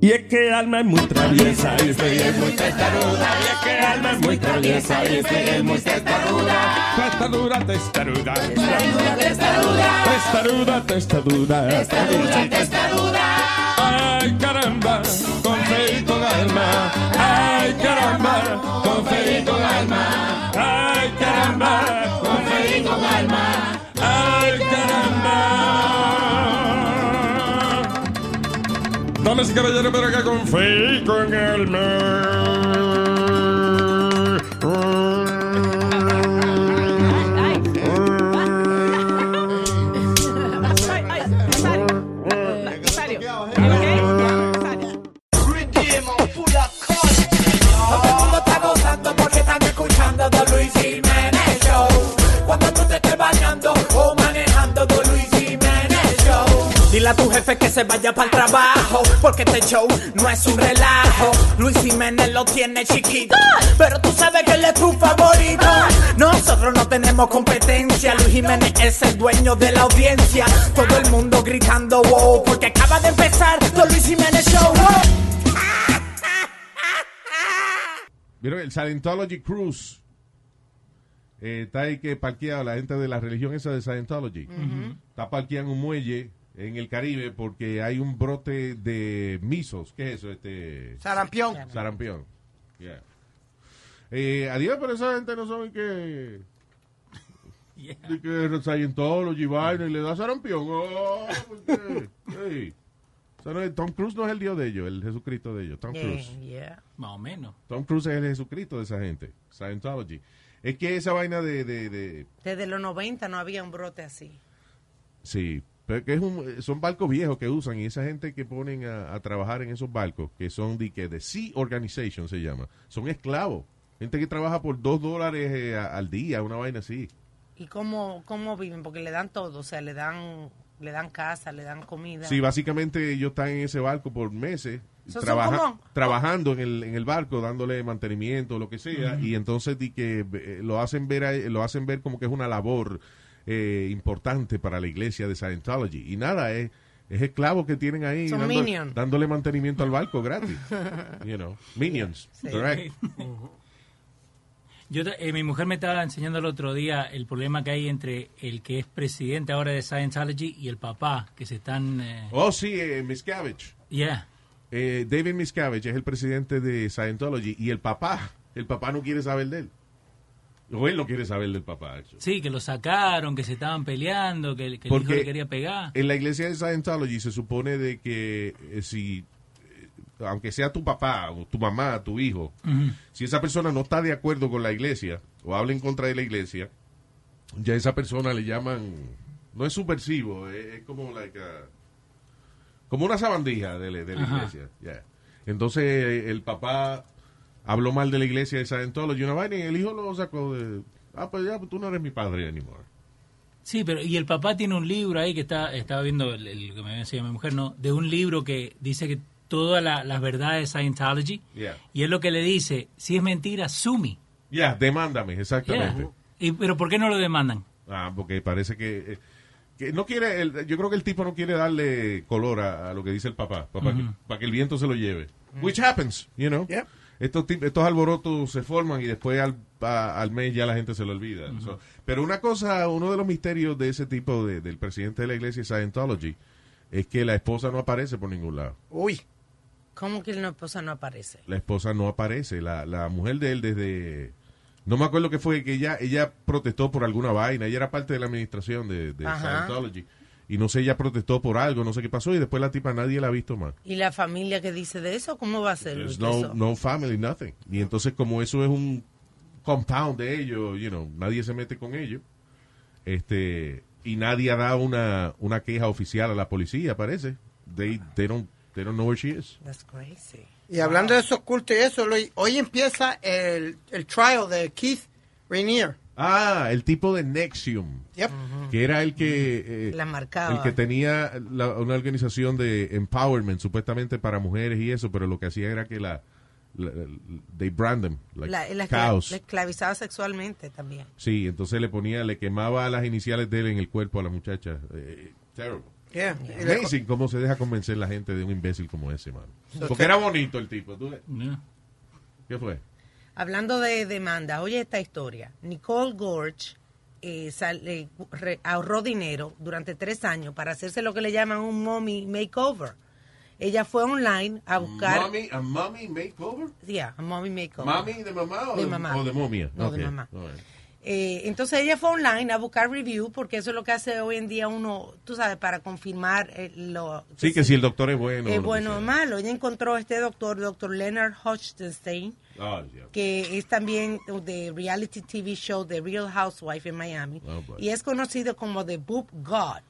Y es que Alma es muy traviesa y Faye es muy testaruda. Y es que Alma es muy traviesa y Faye es muy testaruda. Testaruda, testaruda. Testaruda, testaruda. Testaruda, testaruda. Ay, caramba, Damas y caballeros, pero acá con fe y se vaya para el trabajo, porque este show no es un relajo. Luis Jiménez lo tiene chiquito, pero tú sabes que él es tu favorito. Nosotros no tenemos competencia, Luis Jiménez es el dueño de la audiencia. Todo el mundo gritando wow, porque acaba de empezar The Luis Jiménez Show. wow. ¿Vieron? El Scientology Cruise. Eh, está ahí que parqueado la gente de la religión esa de Scientology. Está parqueado en un muelle en el Caribe porque hay un brote de misos. ¿Qué es eso? Este, Sarampión. sarampión. Yeah. Eh, adiós, pero esa gente no sabe que... de que Scientology vaina y le da sarampión. Oh. Hey. Tom Cruise no es el dios de ellos, el Jesucristo de ellos. Tom Cruise. Más o menos. Tom Cruise es el Jesucristo de esa gente. Scientology. Es que esa vaina de, de, de- Desde los 90 no había un brote así. sí, pero que es un, son barcos viejos que usan y esa gente que ponen a, a trabajar en esos barcos, que son de que de Sea Organization se llama, son esclavos. Gente que trabaja por dos dólares eh, a- al día, una vaina así. ¿Y cómo, cómo viven? Porque le dan todo, o sea, le dan, le dan casa, le dan comida. Sí, básicamente ellos están en ese barco por meses. Trabaja- trabajando en el, en el barco, dándole mantenimiento, lo que sea, y entonces di que eh, lo hacen ver a- lo hacen ver como que es una labor eh, importante para la iglesia de Scientology. Y nada, es, es esclavos que tienen ahí Son dando- minions. dándole mantenimiento al barco gratis. you know, minions, Sí. correct. Yo, eh, mi mujer me estaba enseñando el otro día el problema que hay entre el que es presidente ahora de Scientology y el papá, que se están... eh, Oh, sí, eh, Miscavige. yeah. Eh, David Miscavige es el presidente de Scientology y el papá, el papá no quiere saber de él. O él no quiere saber del papá. actually. Sí, que lo sacaron, que se estaban peleando, que, que el hijo le quería pegar. En la iglesia de Scientology se supone de que eh, si, eh, aunque sea tu papá o tu mamá, tu hijo, si esa persona no está de acuerdo con la iglesia o habla en contra de la iglesia, ya esa persona le llaman, no es subversivo, es, es como like a- como una sabandija de, la- de la iglesia. ya. Entonces el papá habló mal de la iglesia de Scientology una vaina y el hijo lo sacó de, ah, pues ya, pues tú no eres mi padre anymore. Sí, pero y el papá tiene un libro ahí que está estaba viendo el, el que me decía mi mujer, no, de un libro que dice que todas la- las verdades de Scientology Yeah. y es lo que le dice, si es mentira, sumi. Ya, demándame, exactamente. Yeah. Y, pero ¿por qué no lo demandan? Ah, porque parece que, eh, que no quiere, el- yo creo que el tipo no quiere darle color a, a lo que dice el papá, para, que, Ujú. para que el viento se lo lleve. Which happens, you know. Estos, tip- estos alborotos se forman y después al, a- al mes ya la gente se lo olvida. So, pero una cosa, uno de los misterios de ese tipo de- del presidente de la iglesia Scientology es que la esposa no aparece por ningún lado. Uy. ¿Cómo que la esposa no aparece? La esposa no aparece. La, la mujer de él desde... No me acuerdo qué fue, que ella, ella protestó por alguna vaina. Ella era parte de la administración de, de. Scientology. Y no sé, ella protestó por algo, no sé qué pasó. Y después la tipa nadie la ha visto más. ¿Y la familia que dice de eso? ¿Cómo va a ser? Luis, no, eso? no family, nothing. Y entonces como eso es un compound de ellos, you know, nadie se mete con ellos. Este, y nadie ha dado una, una queja oficial a la policía, parece. They, they don't, they don't know where she is. That's crazy. Y hablando de esos cultos y eso, Luis, hoy empieza el, el trial de Keith Rainier. Ah, el tipo de Nexium. Yep. que era el que eh, La marcaba. el que tenía la- una organización de empowerment supuestamente para mujeres y eso pero lo que hacía era que la, la- they brand them like La, la, cows la esclavizaba sexualmente también. sí entonces le ponía le quemaba las iniciales de él en el cuerpo a la muchacha Eh, terrible Yeah. Y le- Amazing cómo se deja convencer la gente de un imbécil como ese mano So, porque era bonito el tipo ¿tú ves? ¿qué fue? Hablando de demanda, oye esta historia. Nicole Gorge eh, sal- eh, re- ahorró dinero durante tres años para hacerse lo que le llaman un mommy makeover. Ella fue online a buscar... Mommy, a mommy makeover Yeah, a mommy makeover. ¿Mami de mamá o de, mamá. o de momia? No, de mamá. right. Eh, entonces ella fue online a buscar review porque eso es lo que hace hoy en día uno, tú sabes, para confirmar eh, lo sí que si el doctor es bueno es bueno o malo. Ella encontró a este doctor, doctor Leonard Hochstein, Yeah. que es también de reality TV show The Real Housewife en Miami Oh, y es conocido como The Boob God.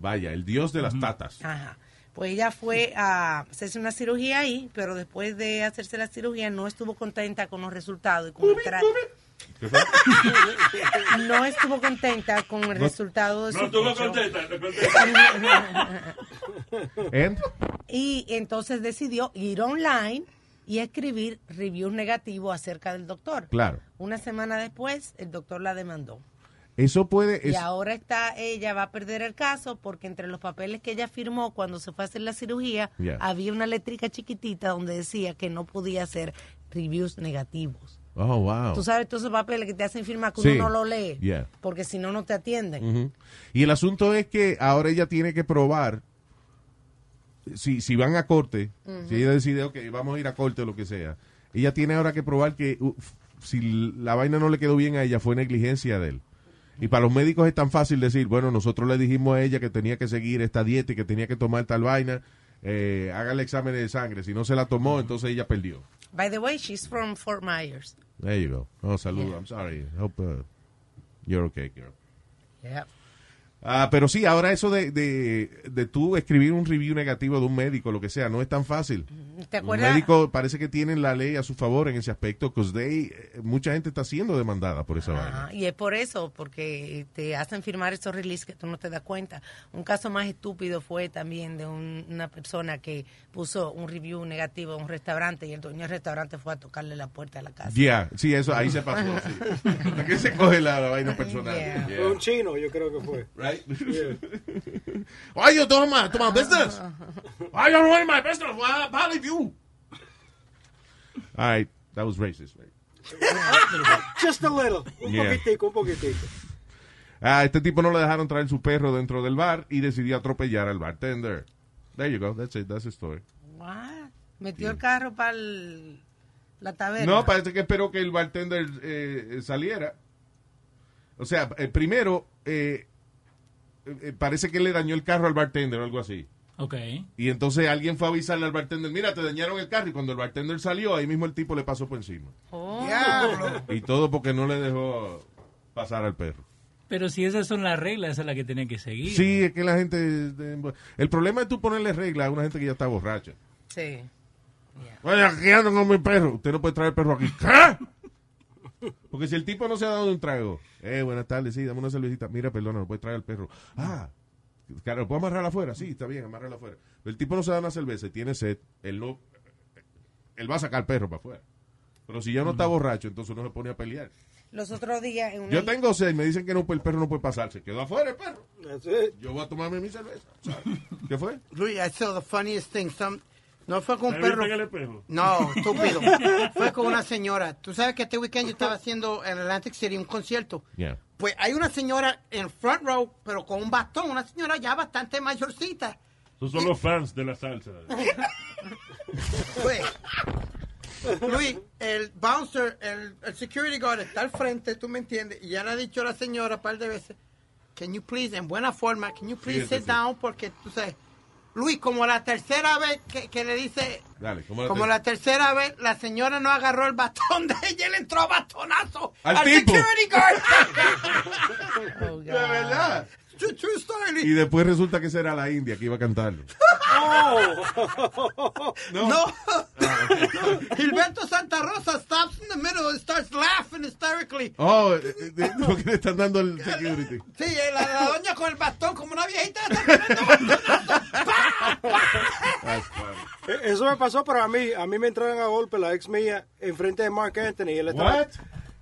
Vaya, el dios de las tatas. Ajá. Pues ella fue a hacerse una cirugía ahí, pero después de hacerse la cirugía no estuvo contenta con los resultados y con el ¿Qué fue? no estuvo contenta con el No- resultado de no su estuvo pecho. contenta, ¿And? Y entonces decidió ir online y escribir reviews negativos acerca del doctor. Claro. Una semana después, el doctor la demandó. Eso puede... Y es- ahora está, ella va a perder el caso porque entre los papeles que ella firmó cuando se fue a hacer la cirugía, Yeah. había una letrica chiquitita donde decía que no podía hacer reviews negativos. Oh, wow. Tú sabes todos esos papeles que te hacen firmar que Sí. uno no lo lee, Yeah. porque si no, no te atienden. Y el asunto es que ahora ella tiene que probar, si, si van a corte, si ella decide, ok, vamos a ir a corte o lo que sea, ella tiene ahora que probar que uh, si la vaina no le quedó bien a ella, fue negligencia de él. Y para los médicos es tan fácil decir, bueno, nosotros le dijimos a ella que tenía que seguir esta dieta y que tenía que tomar tal vaina, eh, haga el examen de sangre. Si no se la tomó, entonces ella perdió. By the way, she's from Fort Myers. There you go. Oh, salud. Yeah. I'm sorry. Hope uh, you're okay, girl. Yeah. Ah, pero sí, ahora eso de, de, de tú escribir un review negativo de un médico, lo que sea, no es tan fácil. ¿Te Los acuerdas? médicos parece que tienen la ley a su favor en ese aspecto, porque mucha gente está siendo demandada por esa vaina. Ajá, y es por eso, porque te hacen firmar esos releases que tú no te das cuenta. Un caso más estúpido fue también de un- una persona que puso un review negativo en un restaurante y el dueño del restaurante fue a tocarle la puerta de la casa. Yeah, sí, eso, ahí se pasó. sí. ¿Para qué se coge la, la vaina personal? Yeah. Yeah. Fue un chino, yo creo que fue. Right? Why you doing my, to my business? Why you ruining my business? Why bother you? All right, that was racist, right? Just a little. Un Yeah. poquitico, un poquitico. A este tipo no le dejaron traer su perro dentro del bar y decidió atropellar al bartender. There you go, that's it, that's the story. What? Metió el carro para la taberna. No, parece que esperó que el bartender eh, saliera. O sea, eh, primero, eh, parece que le dañó el carro al bartender o algo así. Ok. Y entonces alguien fue a avisarle al bartender, mira, te dañaron el carro. Y cuando el bartender salió, ahí mismo el tipo le pasó por encima. Oh. Diablo. Y todo porque no le dejó pasar al perro. Pero si esas son las reglas, esa es la que tienen que seguir. Sí, es que la gente... El problema es tú ponerle reglas a una gente que ya está borracha. Sí. Oye, aquí ando con mi perro. Usted no puede traer el perro aquí. ¿Qué? Porque si el tipo no se ha dado un trago. Eh, buenas tardes, sí, dame una cervecita. Mira, perdona, no puede traer el perro. Ah, claro, ¿puedo amarrar afuera? Sí, está bien, amarrarla afuera. Pero el tipo no se da una cerveza y tiene sed. Él no... Él va a sacar el perro para afuera. Pero si ya no está borracho, entonces uno se pone a pelear. Los otros días en una... Yo tengo sed, me dicen que no, el perro no puede pasar. Se quedó afuera el perro. Yo voy a tomarme mi cerveza. ¿Qué fue? Luis, I saw the funniest thing. Some, no fue con un ¿Le perro. el espejo? No, estúpido. fue con una señora. Tú sabes que este weekend yo estaba haciendo en Atlantic City un concierto. Yeah. Pues hay una señora en front row, pero con un bastón, una señora ya bastante mayorcita. Esos son los fans de la salsa. Pues, Luis, el bouncer, el, el security guard está al frente, tú me entiendes, y ya le ha dicho a la señora un par de veces, can you please, en buena forma, can you please sit sí. down, porque tú sabes, Luis, como la tercera vez que, que le dice, Dale, ¿cómo la como la tercera vez, la señora no agarró el bastón de ella, y le entró a bastonazo Al tipo. security guard. Oh, De verdad. True, true story. Y después resulta que esa era la India que iba a cantarlo. No. Gilberto Santa Rosa stops in the middle and starts laughing hysterically. Oh, eh, eh, porque le están dando el security. Sí, eh, la, la doña con el bastón como una viejita. Eso me pasó, pero a mí, a mí me entraron a golpe la ex mía enfrente de Mark Anthony. Y él estaba, What?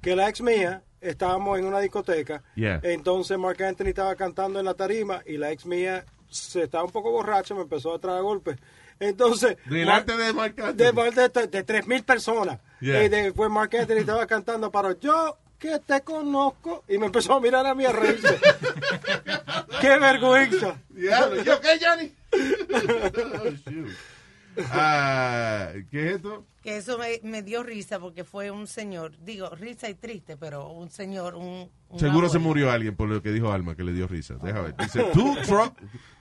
Que la ex mía, estábamos en una discoteca. Yeah. Entonces Mark Anthony estaba cantando en la tarima y la ex mía se estaba un poco borracha, me empezó a traer a golpe. Entonces, Delante Mark- de Marc Anthony. de, de, de, de 3.000 personas. Yeah. Y después Mark Anthony estaba cantando, pero yo que te conozco. Y me empezó a mirar a mí a reírse. ¡Qué vergüenza! ¿Yo qué, Johnny? Ah, ¿Qué es esto? Que eso me, me dio risa porque fue un señor, digo, risa y triste, pero un señor, un... Seguro se murió alguien por lo que dijo Alma, que le dio risa. Déjame ver. Dice, tow truck,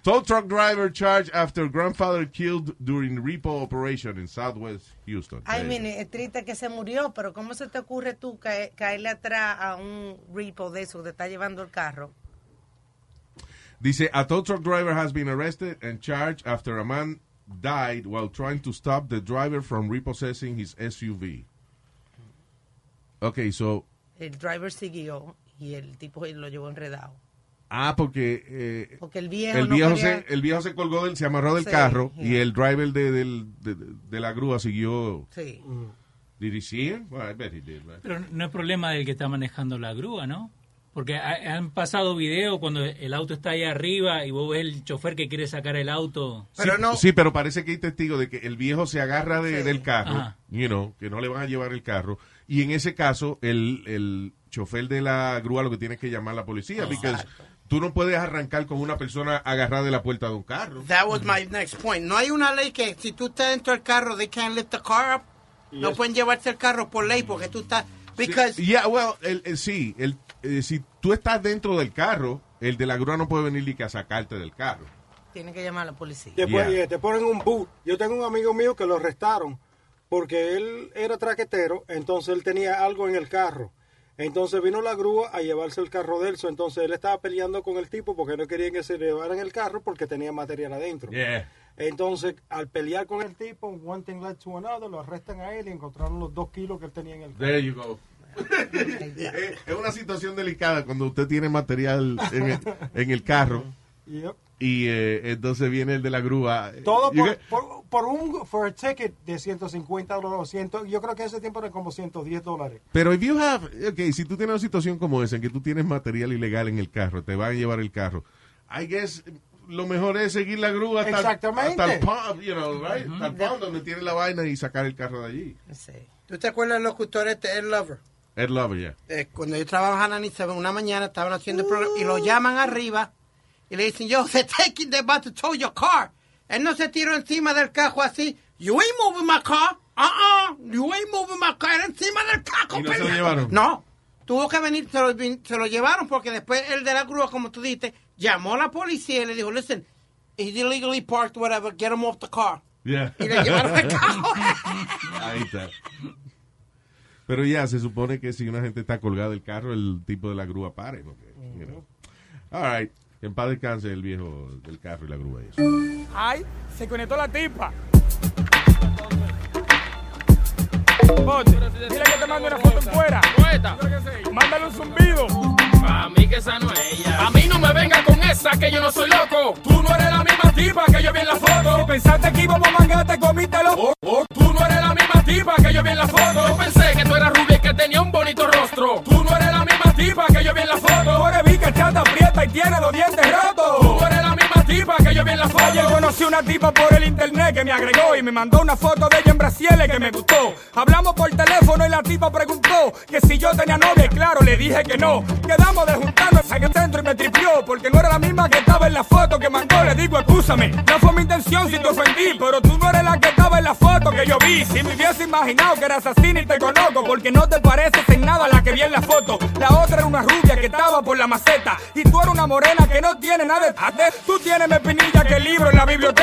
tow truck driver charged after grandfather killed during repo operation in Southwest Houston. Ay, mire, es triste que se murió, pero ¿cómo se te ocurre tú cae- caerle atrás a un repo de eso que te está llevando el carro? Dice, a tow truck driver has been arrested and charged after a man died while trying to stop the driver from repossessing his SUV. Okay, so, El driver siguió y el tipo lo llevó enredado. ah, porque eh, Porque el viejo el no viejo quería- se el viejo se colgó del, se amarró del Sí, carro y el driver de, del- de, de la grúa siguió. Sí. Did he see him? Well, I bet he did, right? Pero no es problema del que está manejando la grúa, ¿no? Porque ha- han pasado videos cuando el auto está ahí arriba y vos ves el chofer que quiere sacar el auto. Pero sí, no- sí, pero parece que hay testigos de que el viejo se agarra de- Sí. del carro, Ajá. you know, que no le van a llevar el carro. Y en ese caso, el, el chofer de la grúa lo que tiene es que llamar a la policía. Porque tú no puedes arrancar con una persona agarrada de la puerta de un carro. That was my next point. No hay una ley que si tú estás dentro del carro, they can't lift the car up. No pueden llevarse el carro por ley porque tú estás... Because Yeah, well, el- el- sí, el, eh, si tú estás dentro del carro, el de la grúa no puede venir ni que a sacarte del carro. Tiene que llamar a la policía. Después Yeah. eh, te ponen un boot. Yo tengo un amigo mío que lo arrestaron porque él era traquetero, entonces él tenía algo en el carro. Entonces vino la grúa a llevarse el carro de él. Entonces él estaba peleando con el tipo porque no querían que se llevaran el carro porque tenía material adentro. Yeah. Entonces, al pelear con el tipo, one thing led to another, lo arrestan a él y encontraron los dos kilos que él tenía en el carro. There you go. Es es una situación delicada cuando usted tiene material en el, en el carro Yep. y eh, entonces viene el de la grúa. Todo You por, get- por, por un for a ticket de 150 dólares, 100, yo creo que ese tiempo era como 110 dólares. Pero if you have, okay, si tú tienes una situación como esa, en que tú tienes material ilegal en el carro, te van a llevar el carro, I guess lo mejor es seguir la grúa hasta, Exactamente. hasta el pub, you know, right? Hasta el pub donde tiene la vaina y sacar el carro de allí. ¿Tú te acuerdas del locutor este, Ed Lover? Ed Lover, ya. Eh, cuando yo trabajaba en una mañana estaban haciendo el programa y lo llaman arriba y le dicen, yo, they're taking, they're about to tow your car. Él no se tiró encima del cajo así. You ain't moving my car. Uh-uh. You ain't moving my car. Era encima del cajo. ¿Y no se lo llevaron? No. Tuvo que venir, se lo, se lo llevaron porque después el de la grúa, como tú dijiste, llamó a la policía y le dijo, listen, he's illegally parked, whatever, get him off the car. Yeah. Y le llevaron el carro. Ahí está. Pero ya, se supone que si una gente está colgada del carro, el tipo de la grúa pare. porque, you know. All right. En paz descanse el viejo del carro y la grúa. y eso. Ay, se conectó la tipa. Bote, dile que te mande una foto en fuera. Mándale un zumbido. A mí que esa no es ella. A mí no me venga con esa que yo no soy loco. Tú no eres la misma tipa que yo vi en la foto. Si pensaste que íbamos a mangar, te comítelo. Oh, oh, tú no eres la misma tipa que yo vi en la foto. Yo pensé que tú eras rubia y que tenía un bonito rostro. Tú no eres la misma tipa que yo vi en la foto. Tú eres bica, chata, aprieta y tiene los dientes rotos. Tú eres una tipa por el internet que me agregó y me mandó una foto de ella en Brasiles que me gustó. Hablamos por teléfono y la tipa preguntó que si yo tenía novia claro, le dije que no. Quedamos de juntarnos en el centro y me tripió porque no era la misma que estaba en la foto que mandó. Le digo, escúchame, no fue mi intención si te ofendí, pero tú no eres la que estaba en la foto que yo vi. Si me hubiese imaginado que eras así ni te conozco porque no te pareces en nada la que vi en la foto. La otra era una rubia que estaba por la maceta y tú eres una morena que no tiene nada de tate. Tú tienes más pinilla que el libro en la biblioteca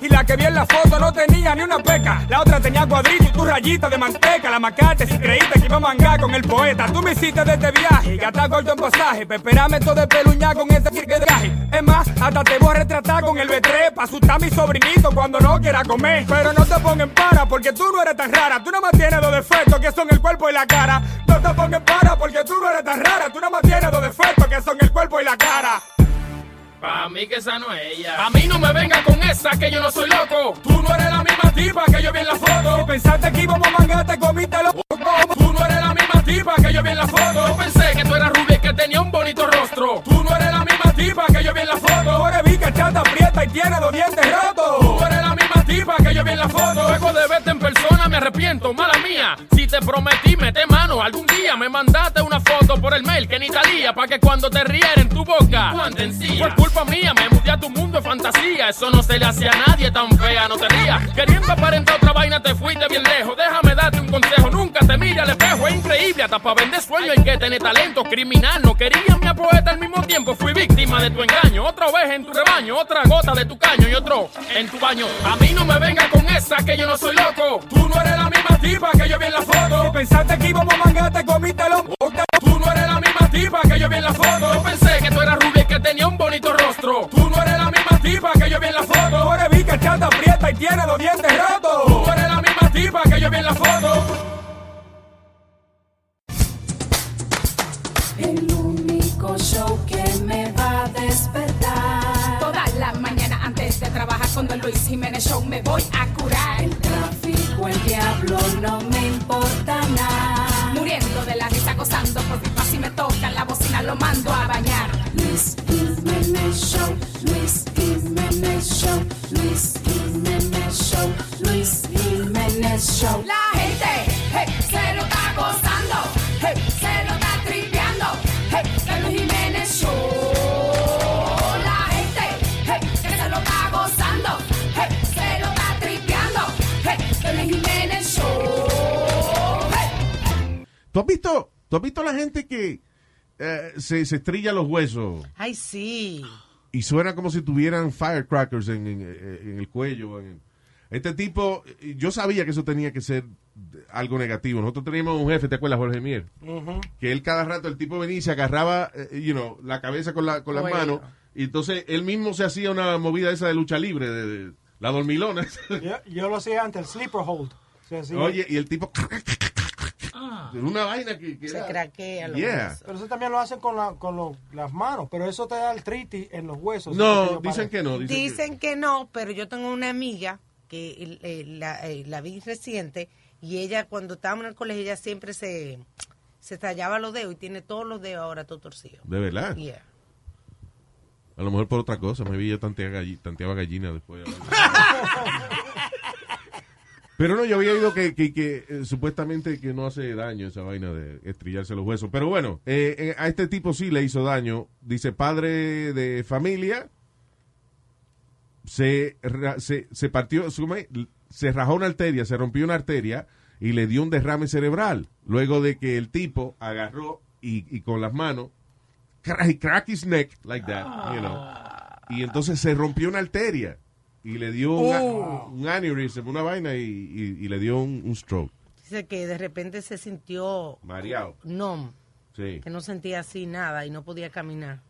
y la que vi en la foto no tenía ni una peca. La otra tenía cuadrito y tu rayita de manteca. La macate si creíste que iba a mangar con el poeta. Tú me hiciste de este viaje y gastar corto en pasaje. Pa' esperarme todo de peluña con ese de traje. Es más, hasta te voy a retratar con el B3 pa' asustar a mi sobrinito cuando no quiera comer. Pero no te pongas en para porque tú no eres tan rara. Tú no más tienes dos defectos que son el cuerpo y la cara. No te pongas en para porque tú no eres tan rara. Tú no más tienes dos defectos que son el cuerpo y la cara. A mí que esa no es ella. A mí no me venga con esa que yo no soy loco. Tú no eres la misma tipa que yo vi en la foto. Si pensaste que íbamos a mangar, te comítelo. Tú no eres la misma tipa que yo vi en la foto. Yo pensé que tú eras rubia y que tenía un bonito rostro. Tú no eres la misma tipa que yo vi en la foto. Tú eres bica, chata, aprieta y tiene los dientes rotos. Tú eres la misma tipa que yo vi en la foto. Luego de verte en persona me arrepiento, mala mía. Si te prometí, mete mano. Algún día me mandaste una foto por el mail que ni talía. Pa' que cuando te riera en tu boca, cuando encía. Por culpa mía, me mudé a tu mundo de fantasía. Eso no se le hace a nadie tan fea, no te rías. Queriendo aparentar otra vaina, te fuiste bien lejos. Déjame darte un consejo. Nunca te mire al espejo. Es increíble, hasta para vender sueño hay que tener talento. Criminal, no quería mi poeta al mismo tiempo. Fui víctima de tu engaño. Otra vez en tu rebaño, otra gota de tu caño y otro en tu baño. Mí no me venga con esa que yo no soy loco. Tú no eres la misma tipa que yo vi en la foto. Si pensaste que íbamos a mangar, te comítelo. Tú no eres la misma tipa que yo vi en la foto. Yo pensé que tú eras rubia y que tenía un bonito rostro. Tú no eres la misma tipa que yo vi en la foto. Tú eres bica, chata, aprieta y tiene los dientes tú has visto la gente que eh, se, se estrilla los huesos Ay, sí. y suena como si tuvieran firecrackers en, en- en el cuello? en- este tipo, yo sabía que eso tenía que ser algo negativo. Nosotros teníamos un jefe, ¿te acuerdas, Jorge Mier? Que él cada rato, el tipo venía y se agarraba, eh, you know, la cabeza con, la, con las Bueno. manos. Y entonces él mismo se hacía una movida esa de lucha libre, de, de- la dormilona. Yo, yo lo hacía antes, el sleeper hold. Oye, y el tipo... Una vaina que, que Se era- craquea los Yeah. huesos. Pero eso también lo hacen con, la, con las manos, pero eso te da el triti en los huesos. No, dicen que no. Dicen, que- Dicen que no, pero yo tengo una amiga que eh, la, eh, la vi reciente y ella cuando estábamos en el colegio ella siempre se, se tallaba los dedos y tiene todos los dedos ahora todo torcidos. De verdad. Yeah. A lo mejor por otra cosa. Me vi yo tanteaba, galli- tanteaba gallina después. Pero no, yo había oído que, que, eh, supuestamente que no hace daño esa vaina de estrellarse los huesos. Pero bueno, eh, eh, a este tipo sí le hizo daño. Dice, padre de familia, se, se, se partió, ¿cómo es? se rajó una arteria, se rompió una arteria y le dio un derrame cerebral. Luego de que el tipo agarró y, y con las manos, cra- he cracked his neck, like that, you know. Y entonces se rompió una arteria y le dio un, Oh. un aneurysm, una vaina y, y- y le dio un, un stroke. Dice que de repente se sintió Mareado. Sí. que no sentía así nada y no podía caminar.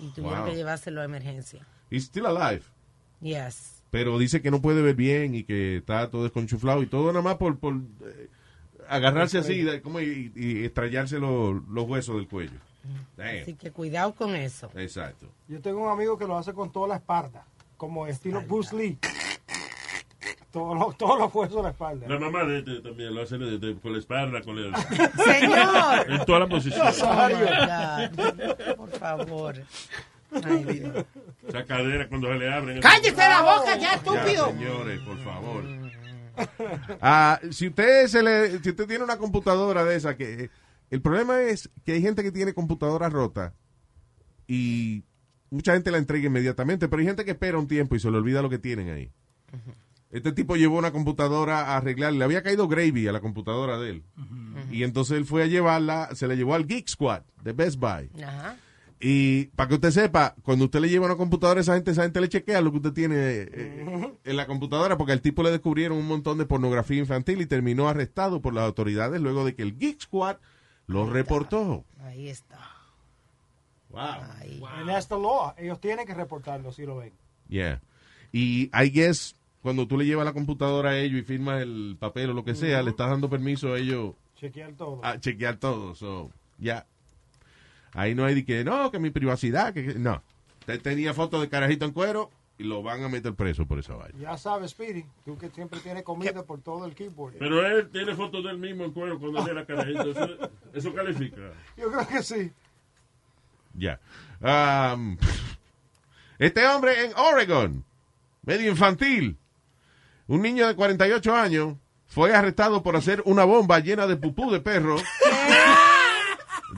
Y tuvieron Wow. que llevárselo a emergencia. He's still alive. Yes. Pero dice que no puede ver bien y que está todo desconchuflado y todo nada más por, por eh, agarrarse así de- como y, y estrellarse los- los huesos del cuello. Damn. Así que cuidado con eso. Exacto. Yo tengo un amigo que lo hace con toda la espalda, como estilo Bruce Lee. Todos los, todos los huesos de la espalda. La mamá de este también lo hace de- de- con la espalda, con el... Señor. En toda la posición. Oh. Por favor. Ay, Dios. Esa cadera cuando se le abren. ¡Cállese la boca ya, estúpido! Ya, señores, por favor. Ah, si usted se le, si usted tiene una computadora de esa que el problema es que hay gente que tiene computadora rota y mucha gente la entrega inmediatamente, pero hay gente que espera un tiempo y se le olvida lo que tienen ahí. Este tipo llevó una computadora a arreglar, le había caído gravy a la computadora de él. Y entonces él fue a llevarla, se la llevó al Geek Squad de Best Buy. Y para que usted sepa, cuando usted le lleva una computadora esa gente, esa gente le chequea lo que usted tiene eh, en la computadora, porque al tipo le descubrieron un montón de pornografía infantil y terminó arrestado por las autoridades luego de que el Geek Squad lo reportó. Ahí está. Wow. Ahí. En esta law, ellos tienen que reportarlo si lo ven. Yeah. Y I guess, cuando tú le llevas la computadora a ellos y firmas el papel o lo que sea, le estás dando permiso a ellos Chequear todo. a chequear todo. So, ya. Ahí no hay de que, no, que mi privacidad, que, que- no. Usted tenía fotos de carajito en cuero y lo van a meter preso por esa vaina. Ya sabes, Speedy, tú que siempre tienes comida por todo el keyboard. Pero él tiene fotos del mismo en cuero cuando él era carajito. Eso, eso califica. Yo creo que sí. Ya. Um, este hombre en Oregon, medio infantil, un niño de 48 años, fue arrestado por hacer una bomba llena de pupú de perro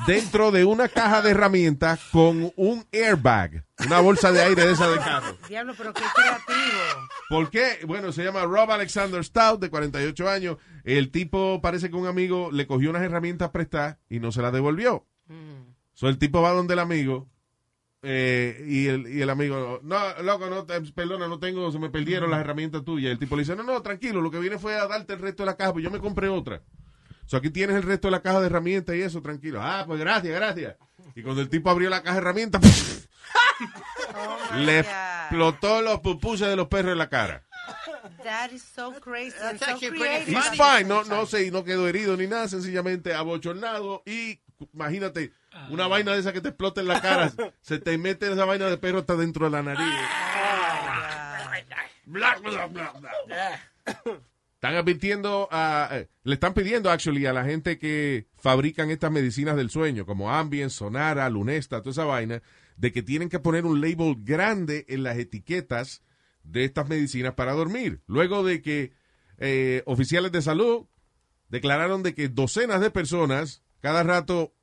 dentro de una caja de herramientas con un airbag, una bolsa de aire de esa de carro. Diablo, pero qué creativo. ¿Por qué? Bueno, se llama Rob Alexander Stout, de 48 años. El tipo parece que un amigo le cogió unas herramientas prestadas y no se las devolvió. So, el tipo va donde el amigo eh, y, el, y el amigo, no, loco, no, te- perdona, no tengo, se me perdieron las herramientas tuyas. El tipo le dice, no, no, tranquilo, lo que vine fue a darte el resto de la caja, pues yo me compré otra. So, aquí tienes el resto de la caja de herramientas y eso, tranquilo. Ah, pues gracias, gracias. Y cuando el tipo abrió la caja de herramientas, le explotó los pupuses de los perros en la cara. That is so crazy That's so creative. He's fine, no, no sé, no quedó herido ni nada, sencillamente abochornado y imagínate, una vaina de esa que te explota en la cara, se te mete esa vaina de perro hasta dentro de la nariz. Bla, bla, bla. Están advirtiendo, a, eh, le están pidiendo actually a la gente que fabrican estas medicinas del sueño, como Ambien, Sonara, Lunesta, toda esa vaina, de que tienen que poner un label grande en las etiquetas de estas medicinas para dormir. Luego de que eh, oficiales de salud declararon de que docenas de personas cada rato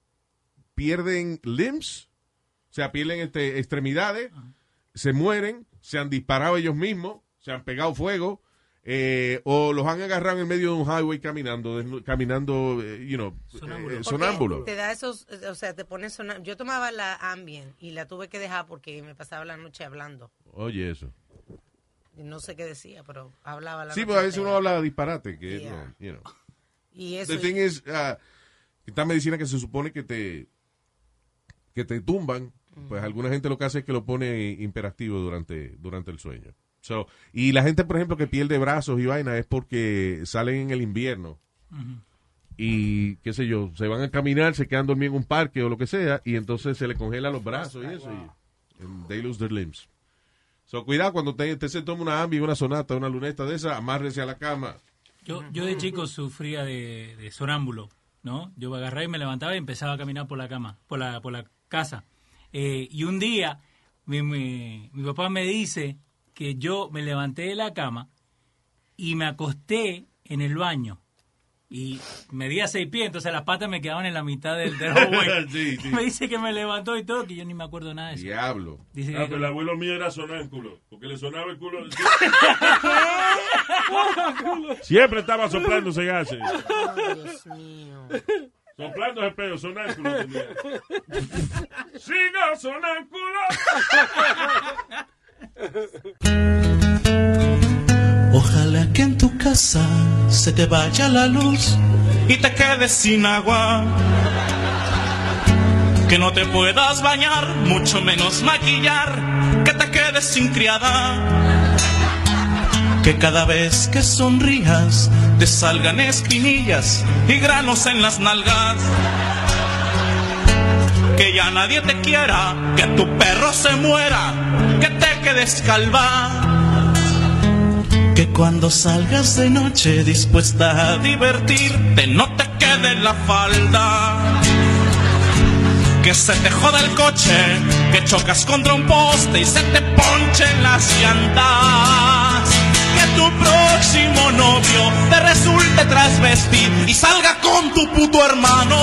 pierden limbs, o sea, pierden este, extremidades, se mueren, se han disparado ellos mismos, se han pegado fuego, eh, o los han agarrado en medio de un highway caminando, caminando, eh, you know, Sonámbulo. eh, Porque sonámbulo. Te da esos, eh, o sea, te pones sonámbulo. Yo tomaba la Ambien y la tuve que dejar porque me pasaba la noche hablando. Oye, eso. No sé qué decía, pero hablaba la Sí, pues a veces uno habla disparate, que Yeah. no, you know. Y eso The thing is, uh, esta medicina que se supone que te que te tumban, pues alguna gente lo que hace es que lo pone imperactivo durante, durante el sueño. So, y la gente, por ejemplo, que pierde brazos y vaina es porque salen en el invierno y, qué sé yo, se van a caminar, se quedan dormidos en un parque o lo que sea, y entonces se le congelan los brazos y eso, y and they lose their limbs. So, cuidado cuando usted, usted se toma una ambi, una sonata, una luneta de esa, amárrese a la cama. Yo, yo de chico sufría de, de sonámbulo, ¿no? Yo agarraba y me levantaba y empezaba a caminar por la cama, por la, por la casa. Eh, y un día mi, mi, mi papá me dice que yo me levanté de la cama y me acosté en el baño. Y medía seis pies, entonces las patas me quedaban en la mitad del, del hallway. Sí, sí. Me dice que me levantó y todo, que yo ni me acuerdo nada de eso. Diablo. Dice Ah, que- pero el abuelo mío era sonámbulo, porque le sonaba el culo. Siempre estaba soplándose gases. Ay, Dios mío. Soplando el pedo, sonámbulo. ¡Siga sonámbulo! Ojalá que en tu casa se te vaya la luz y te quedes sin agua. Que no te puedas bañar, mucho menos maquillar, que te quedes sin criada. Que cada vez que sonrías te salgan espinillas y granos en las nalgas. Que ya nadie te quiera, que tu perro se muera, que te quedes calva. Que cuando salgas de noche dispuesta a divertirte no te quede la falda. Que se te joda el coche, que chocas contra un poste y se te ponchen las llantas. Tu próximo novio te resulte trasvestir y salga con tu puto hermano.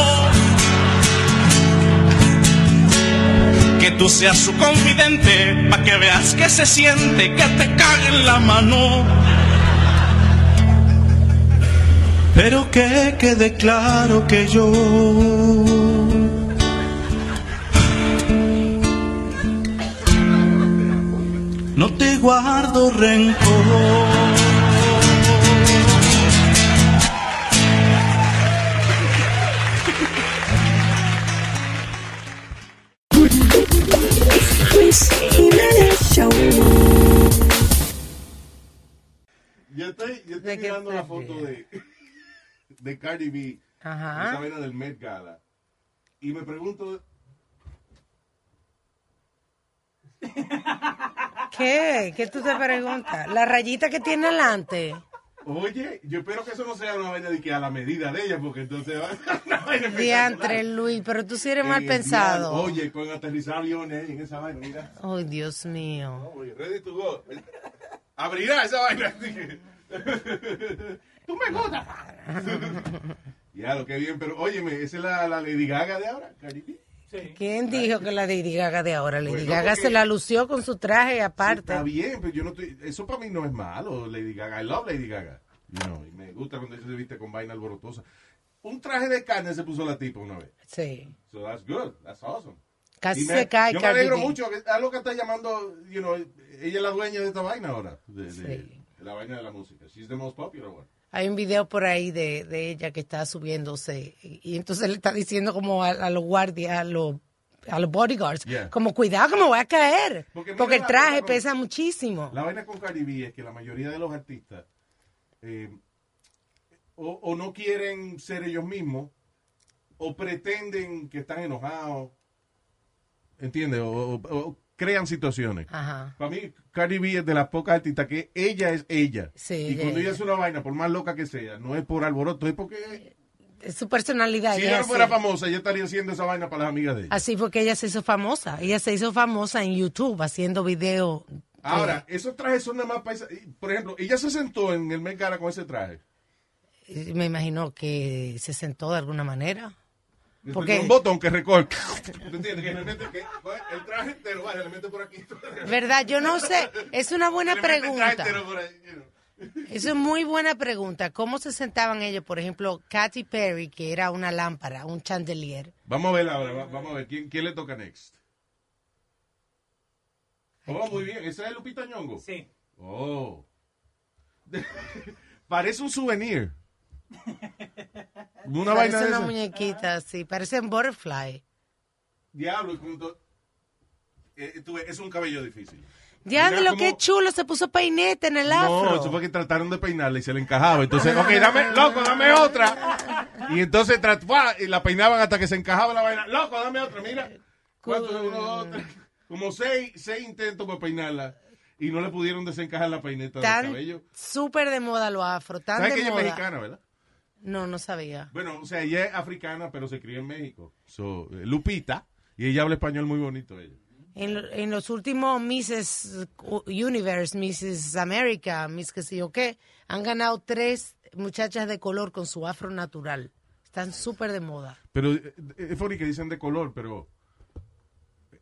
Que tú seas su confidente, pa' que veas que se siente, que te cague en la mano. Pero que quede claro que yo no te guardo rencor. Yo estoy, yo estoy mirando la foto de, de Cardi B, Ajá. esa vaina del Met Gala, y me pregunto, ¿Qué? ¿Qué tú te preguntas? La rayita que tiene delante. oye, yo espero que eso no sea una vaina de que a la medida de ella, porque entonces va a ser una vaina Diantre, Luis, pero tú sí eres mal Eh, pensado. diablo, Oye, con aterrizar aviones en esa vaina, mira. Ay, Dios mío. Oye, ready to go. Abrirá esa vaina. Tú me gustas. ya, lo que bien, pero óyeme, ¿esa es la, la Lady Gaga de ahora? Cardi B? ¿Quién dijo que la Lady Gaga de ahora? Lady Bueno, Gaga se la lució con su traje aparte. Está bien, pero yo no estoy. Eso para mí no es malo, Lady Gaga. I love Lady Gaga. Know, y me gusta cuando ella se viste con vaina alborotosa. Un traje de carne se puso la tipa una vez. Sí. So that's good. That's awesome. Casi me- se cae Yo me alegro mucho. algo que está llamando, you know, ella es la dueña de esta vaina ahora. De, de- Sí. de la vaina de la música. She's the most popular one. Hay un video por ahí de, de ella que está subiéndose y, y entonces le está diciendo como a, a los guardias, a los, a los bodyguards, Yeah. como cuidado que me voy a caer, Porque el traje con- pesa muchísimo. La vaina con Cardi B es que la mayoría de los artistas eh, o, o no quieren ser ellos mismos o pretenden que están enojados. ¿Entiendes? O crean situaciones. Ajá. Para mí, Cardi B es de las pocas artistas que ella es ella. Sí, y ella cuando es ella hace una vaina, por más loca que sea, no es por alboroto, es porque Es su personalidad. si ella no es fuera así. famosa, ella estaría haciendo esa vaina para las amigas de ella. Así fue que ella se hizo famosa. Ella se hizo famosa en YouTube haciendo videos. Ahora, esos trajes son nada más para esa- Por ejemplo, ella se sentó en el Met Gala con ese traje. Eh, Me imagino que se sentó de alguna manera. Porque un botón que recorta. ¿Tú entiendes? Que el traje entero, vale, le mete por aquí. ¿Verdad? Yo no sé. Es una buena Le mete el traje pregunta. entero por ahí, you know. Eso es muy buena pregunta. ¿Cómo se sentaban ellos? Por ejemplo, Katy Perry, que era una lámpara, un chandelier. Vamos a ver ahora, va- vamos a ver. ¿Quién, quién le toca next? Oh, muy bien. ¿Esa es Lupita Ñongo? Sí. Oh. Parece un souvenir. Una vaina Parece de una esa. muñequita, sí. Parece un butterfly. Diablo, to- eh, tú ves, es un cabello difícil. Ya, Mira de lo cómo- que chulo, se puso peinete en el afro. No, eso fue que trataron de peinarla y se le encajaba. Entonces, ok, dame, loco, dame otra. Y entonces y la peinaban hasta que se encajaba la vaina. Loco, dame otra, mira. ¿Cuántos? Uno, dos, tres. Como seis, seis intentos para peinarla. Y no le pudieron desencajar la peineta del cabello. súper de moda lo afro, tan ¿Sabes de que ella es moda. mexicana, verdad? No, no sabía. Bueno, o sea, ella es africana, pero se crió en México. So, eh, Lupita. Y ella habla español muy bonito, ella. En, en los últimos Misses Universe, Mrs. America, Miss que sé yo qué, han ganado tres muchachas de color con su afro natural. Están súper de moda. Pero eh, es funny que dicen de color, pero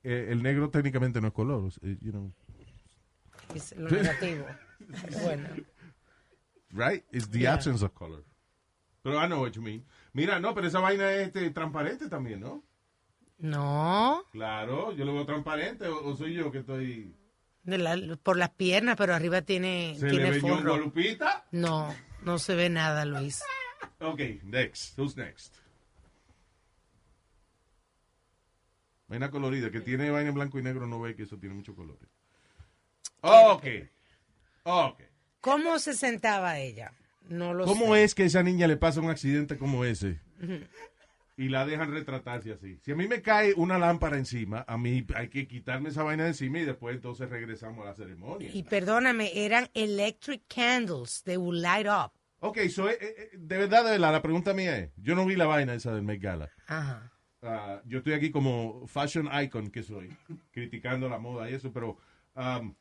eh, el negro técnicamente no es color. you know. Es lo negativo. bueno. Right? It's the Yeah. absence of color. Pero I know what you mean. Mira, no, pero esa vaina es este, transparente también, ¿no? No, Claro, yo lo veo transparente o, o soy yo que estoy... de la- por las piernas, pero arriba tiene, ¿Se le tiene ve. Lupita? No, no se ve nada, Luis. Ok, next. Who's next? Vaina colorida, que tiene vaina en blanco y negro, no ve que eso tiene muchos colores. Ok. Ok. ¿Cómo se sentaba ella? No lo ¿Cómo sé. es que a esa niña le pasa un accidente como ese y la dejan retratarse así? Si a mí me cae una lámpara encima, a mí hay que quitarme esa vaina de encima y después entonces regresamos a la ceremonia. Y perdóname, eran electric candles. They would light up. Ok, so, eh, eh, de verdad, de verdad, la pregunta mía es, yo no vi la vaina esa del Met Gala. Ajá. Ah, yo estoy aquí como fashion icon que soy, criticando la moda y eso, pero um,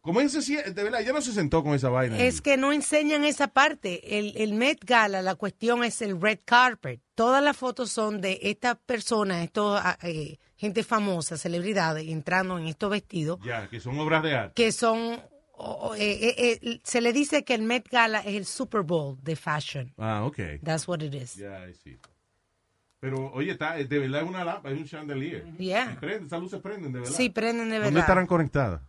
¿cómo ella se siente? De verdad, ella no se sentó con esa vaina. Es que no enseñan esa parte. El, el Met Gala, la cuestión es el red carpet. Todas las fotos son de estas personas, estos ah, eh, gente famosa, celebridades, entrando en estos vestidos, Ya, que son obras de arte. que son... o- o, eh, eh, eh, se le dice que el Met Gala es el Super Bowl de fashion. Ah, ok. That's what it is. Ya, sí. Pero, oye, está, de verdad es una lámpara, es un chandelier. Yeah. Prende, esas luces prenden, de verdad. Sí, prenden de verdad. ¿Dónde estarán conectadas?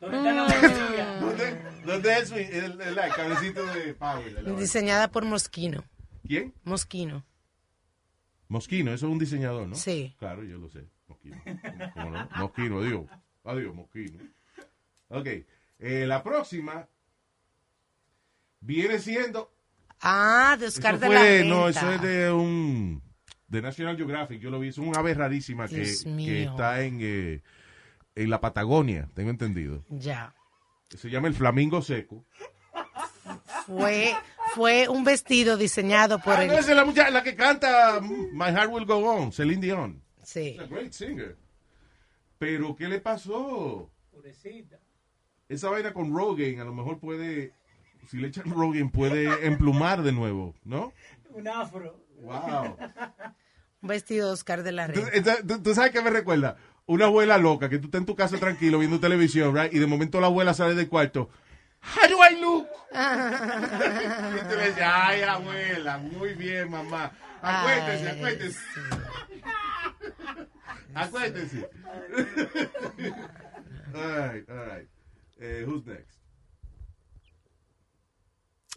Mm. ¿Dónde, dónde es el, el, el- el cabecito de? Diseñada por Moschino. ¿Quién? Moschino. Mosquino, eso es un diseñador, ¿no? Sí. Claro, yo lo sé. Mosquino. ¿Cómo no? Mosquino, adiós. Adiós, Mosquino. Ok. eh, la próxima viene siendo. Ah, de Oscar de la Renta. No, eso es de un. De National Geographic. Yo lo vi. Es una ave rarísima que, está en, eh, en la Patagonia, tengo entendido. Ya. Se llama el flamingo seco. Fue, fue un vestido diseñado por Ah, el... no, es la, muchacha- la que canta My Heart Will Go On, Celine Dion. Sí. A great singer. Pero, ¿qué le pasó? Pobrecita. Esa vaina con Rogan, a lo mejor puede, si le echan Rogan, puede emplumar de nuevo, ¿no? Un afro. Wow. Un vestido de Oscar de la ¿Tú, Renta. tú- tú sabes qué me recuerda? Una abuela loca, que tú estás en tu casa tranquilo viendo televisión, right? Y de momento la abuela sale del cuarto. How do I look? y tú le dices, ay, abuela, muy bien, mamá. Acuéntese, Ay, acuéntese. acuéntese. all right, all right. Eh, who's next?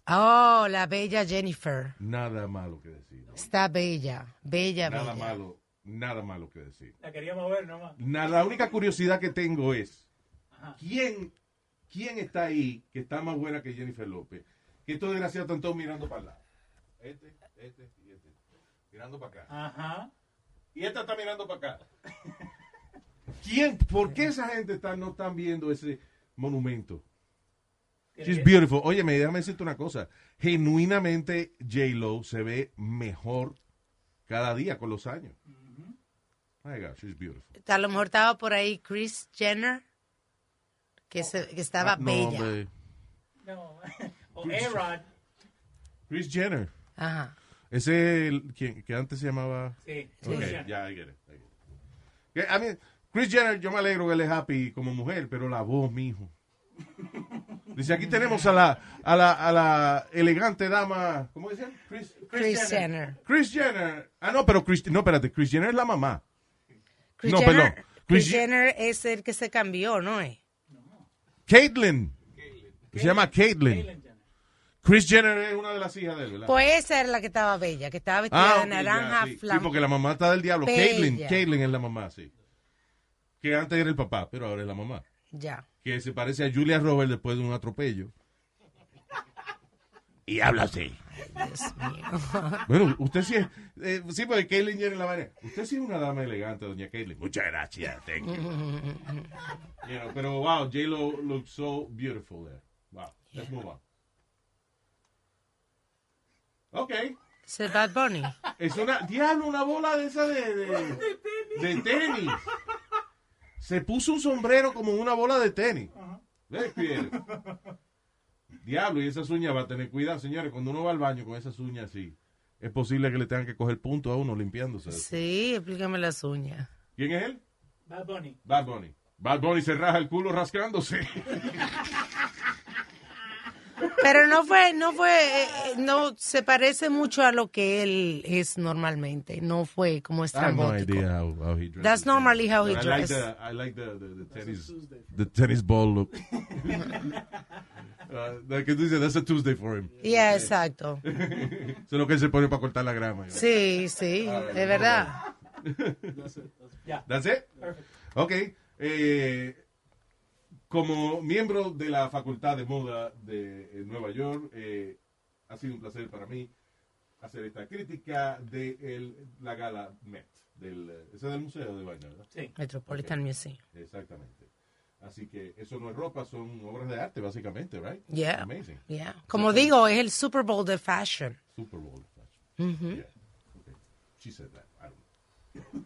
Oh, la bella Jennifer. Nada malo que decir. Está bella, bella, Nada bella. malo, nada malo que decir. La queríamos ver nomás. La única curiosidad que tengo es, ¿quién, ¿quién está ahí que está más buena que Jennifer López? Que estos desgraciados están todos mirando para el lado. Este, este y este. Mirando para acá. Ajá. Y esta está mirando para acá. ¿Quién? ¿Por qué esa gente está, no están viendo ese monumento? She's beautiful. Oye, me déjame decirte una cosa. Genuinamente, J-Lo se ve mejor cada día con los años. My God, she's beautiful. A lo mejor estaba por ahí Chris Jenner, que, se- que estaba Ah, no, bella. hombre. No. O A-Rod. Chris Jenner. Ajá. Ese el- que, que antes se llamaba. Sí, Ok, Kris Jenner. ya, I get it, I get it. I mean, Chris Jenner, yo me alegro que él es happy como mujer, pero la voz, mijo. Dice, aquí tenemos a la, a la, a la elegante dama, ¿cómo decían? Chris, Chris Jenner. Chris Jenner. Ah, no, pero Chris, no, espérate, Chris Jenner es la mamá. Chris no, Jenner, perdón. Chris Chris Je- Jenner es el que se cambió, ¿no es? Caitlyn. Se llama Caitlyn. Chris Jenner es una de las hijas de él, ¿verdad? Pues esa era la que estaba bella, que estaba vestida Ah, de naranja sí. Sí, porque la mamá está del diablo. Bella. Caitlyn, Caitlyn es la mamá, sí. Que antes era el papá, pero ahora es la mamá. Ya. Que se parece a Julia Roberts después de un atropello. Y habla así. Dios mío. Bueno, usted sí es. eh, sí, porque Caitlyn Jenner la manera. Usted sí es una dama elegante, doña Caitlyn. Muchas gracias. Thank you. You know, pero wow, J-Lo looks so beautiful there. Wow. Let's move on. Ok. ¿Es el Bad Bunny? Es una. Diablo, una bola de esa de. de, de tenis. Se puso un sombrero como una bola de tenis. ¿Ves, Pierre? Diablo, y esas uñas va a tener cuidado, señores. Cuando uno va al baño con esas uñas así, es posible que le tengan que coger punto a uno limpiándose. Sí, explícame las uñas. ¿Quién es él? Bad Bunny. Bad Bunny. Bad Bunny se raja el culo rascándose. Pero no fue, no fue, eh, eh, no se parece mucho a lo que él es normalmente. No fue como I have no estrambótico. idea how, how he dresses. That's normally how he But I like dresses. the, I like the, the, the tennis, the tennis ball look. Uh, like tú dices, that's a Tuesday for him. Yeah, exacto. Eso es lo que él se pone para cortar la grama. Sí, sí, es verdad. That's it. Ok. Eh, como miembro de la Facultad de Moda de eh, Nueva York, eh, ha sido un placer para mí hacer esta crítica de el- la gala Met. Del, eh, ese es del museo de vaina, ¿verdad? Sí. Metropolitan Museum. Exactamente. Así que eso no es ropa, son obras de arte, básicamente, right? Yeah. Amazing. Yeah. Como digo, es el Super Bowl de fashion. Super Bowl fashion. Ujú. Yeah. Okay. She said that. I don't know.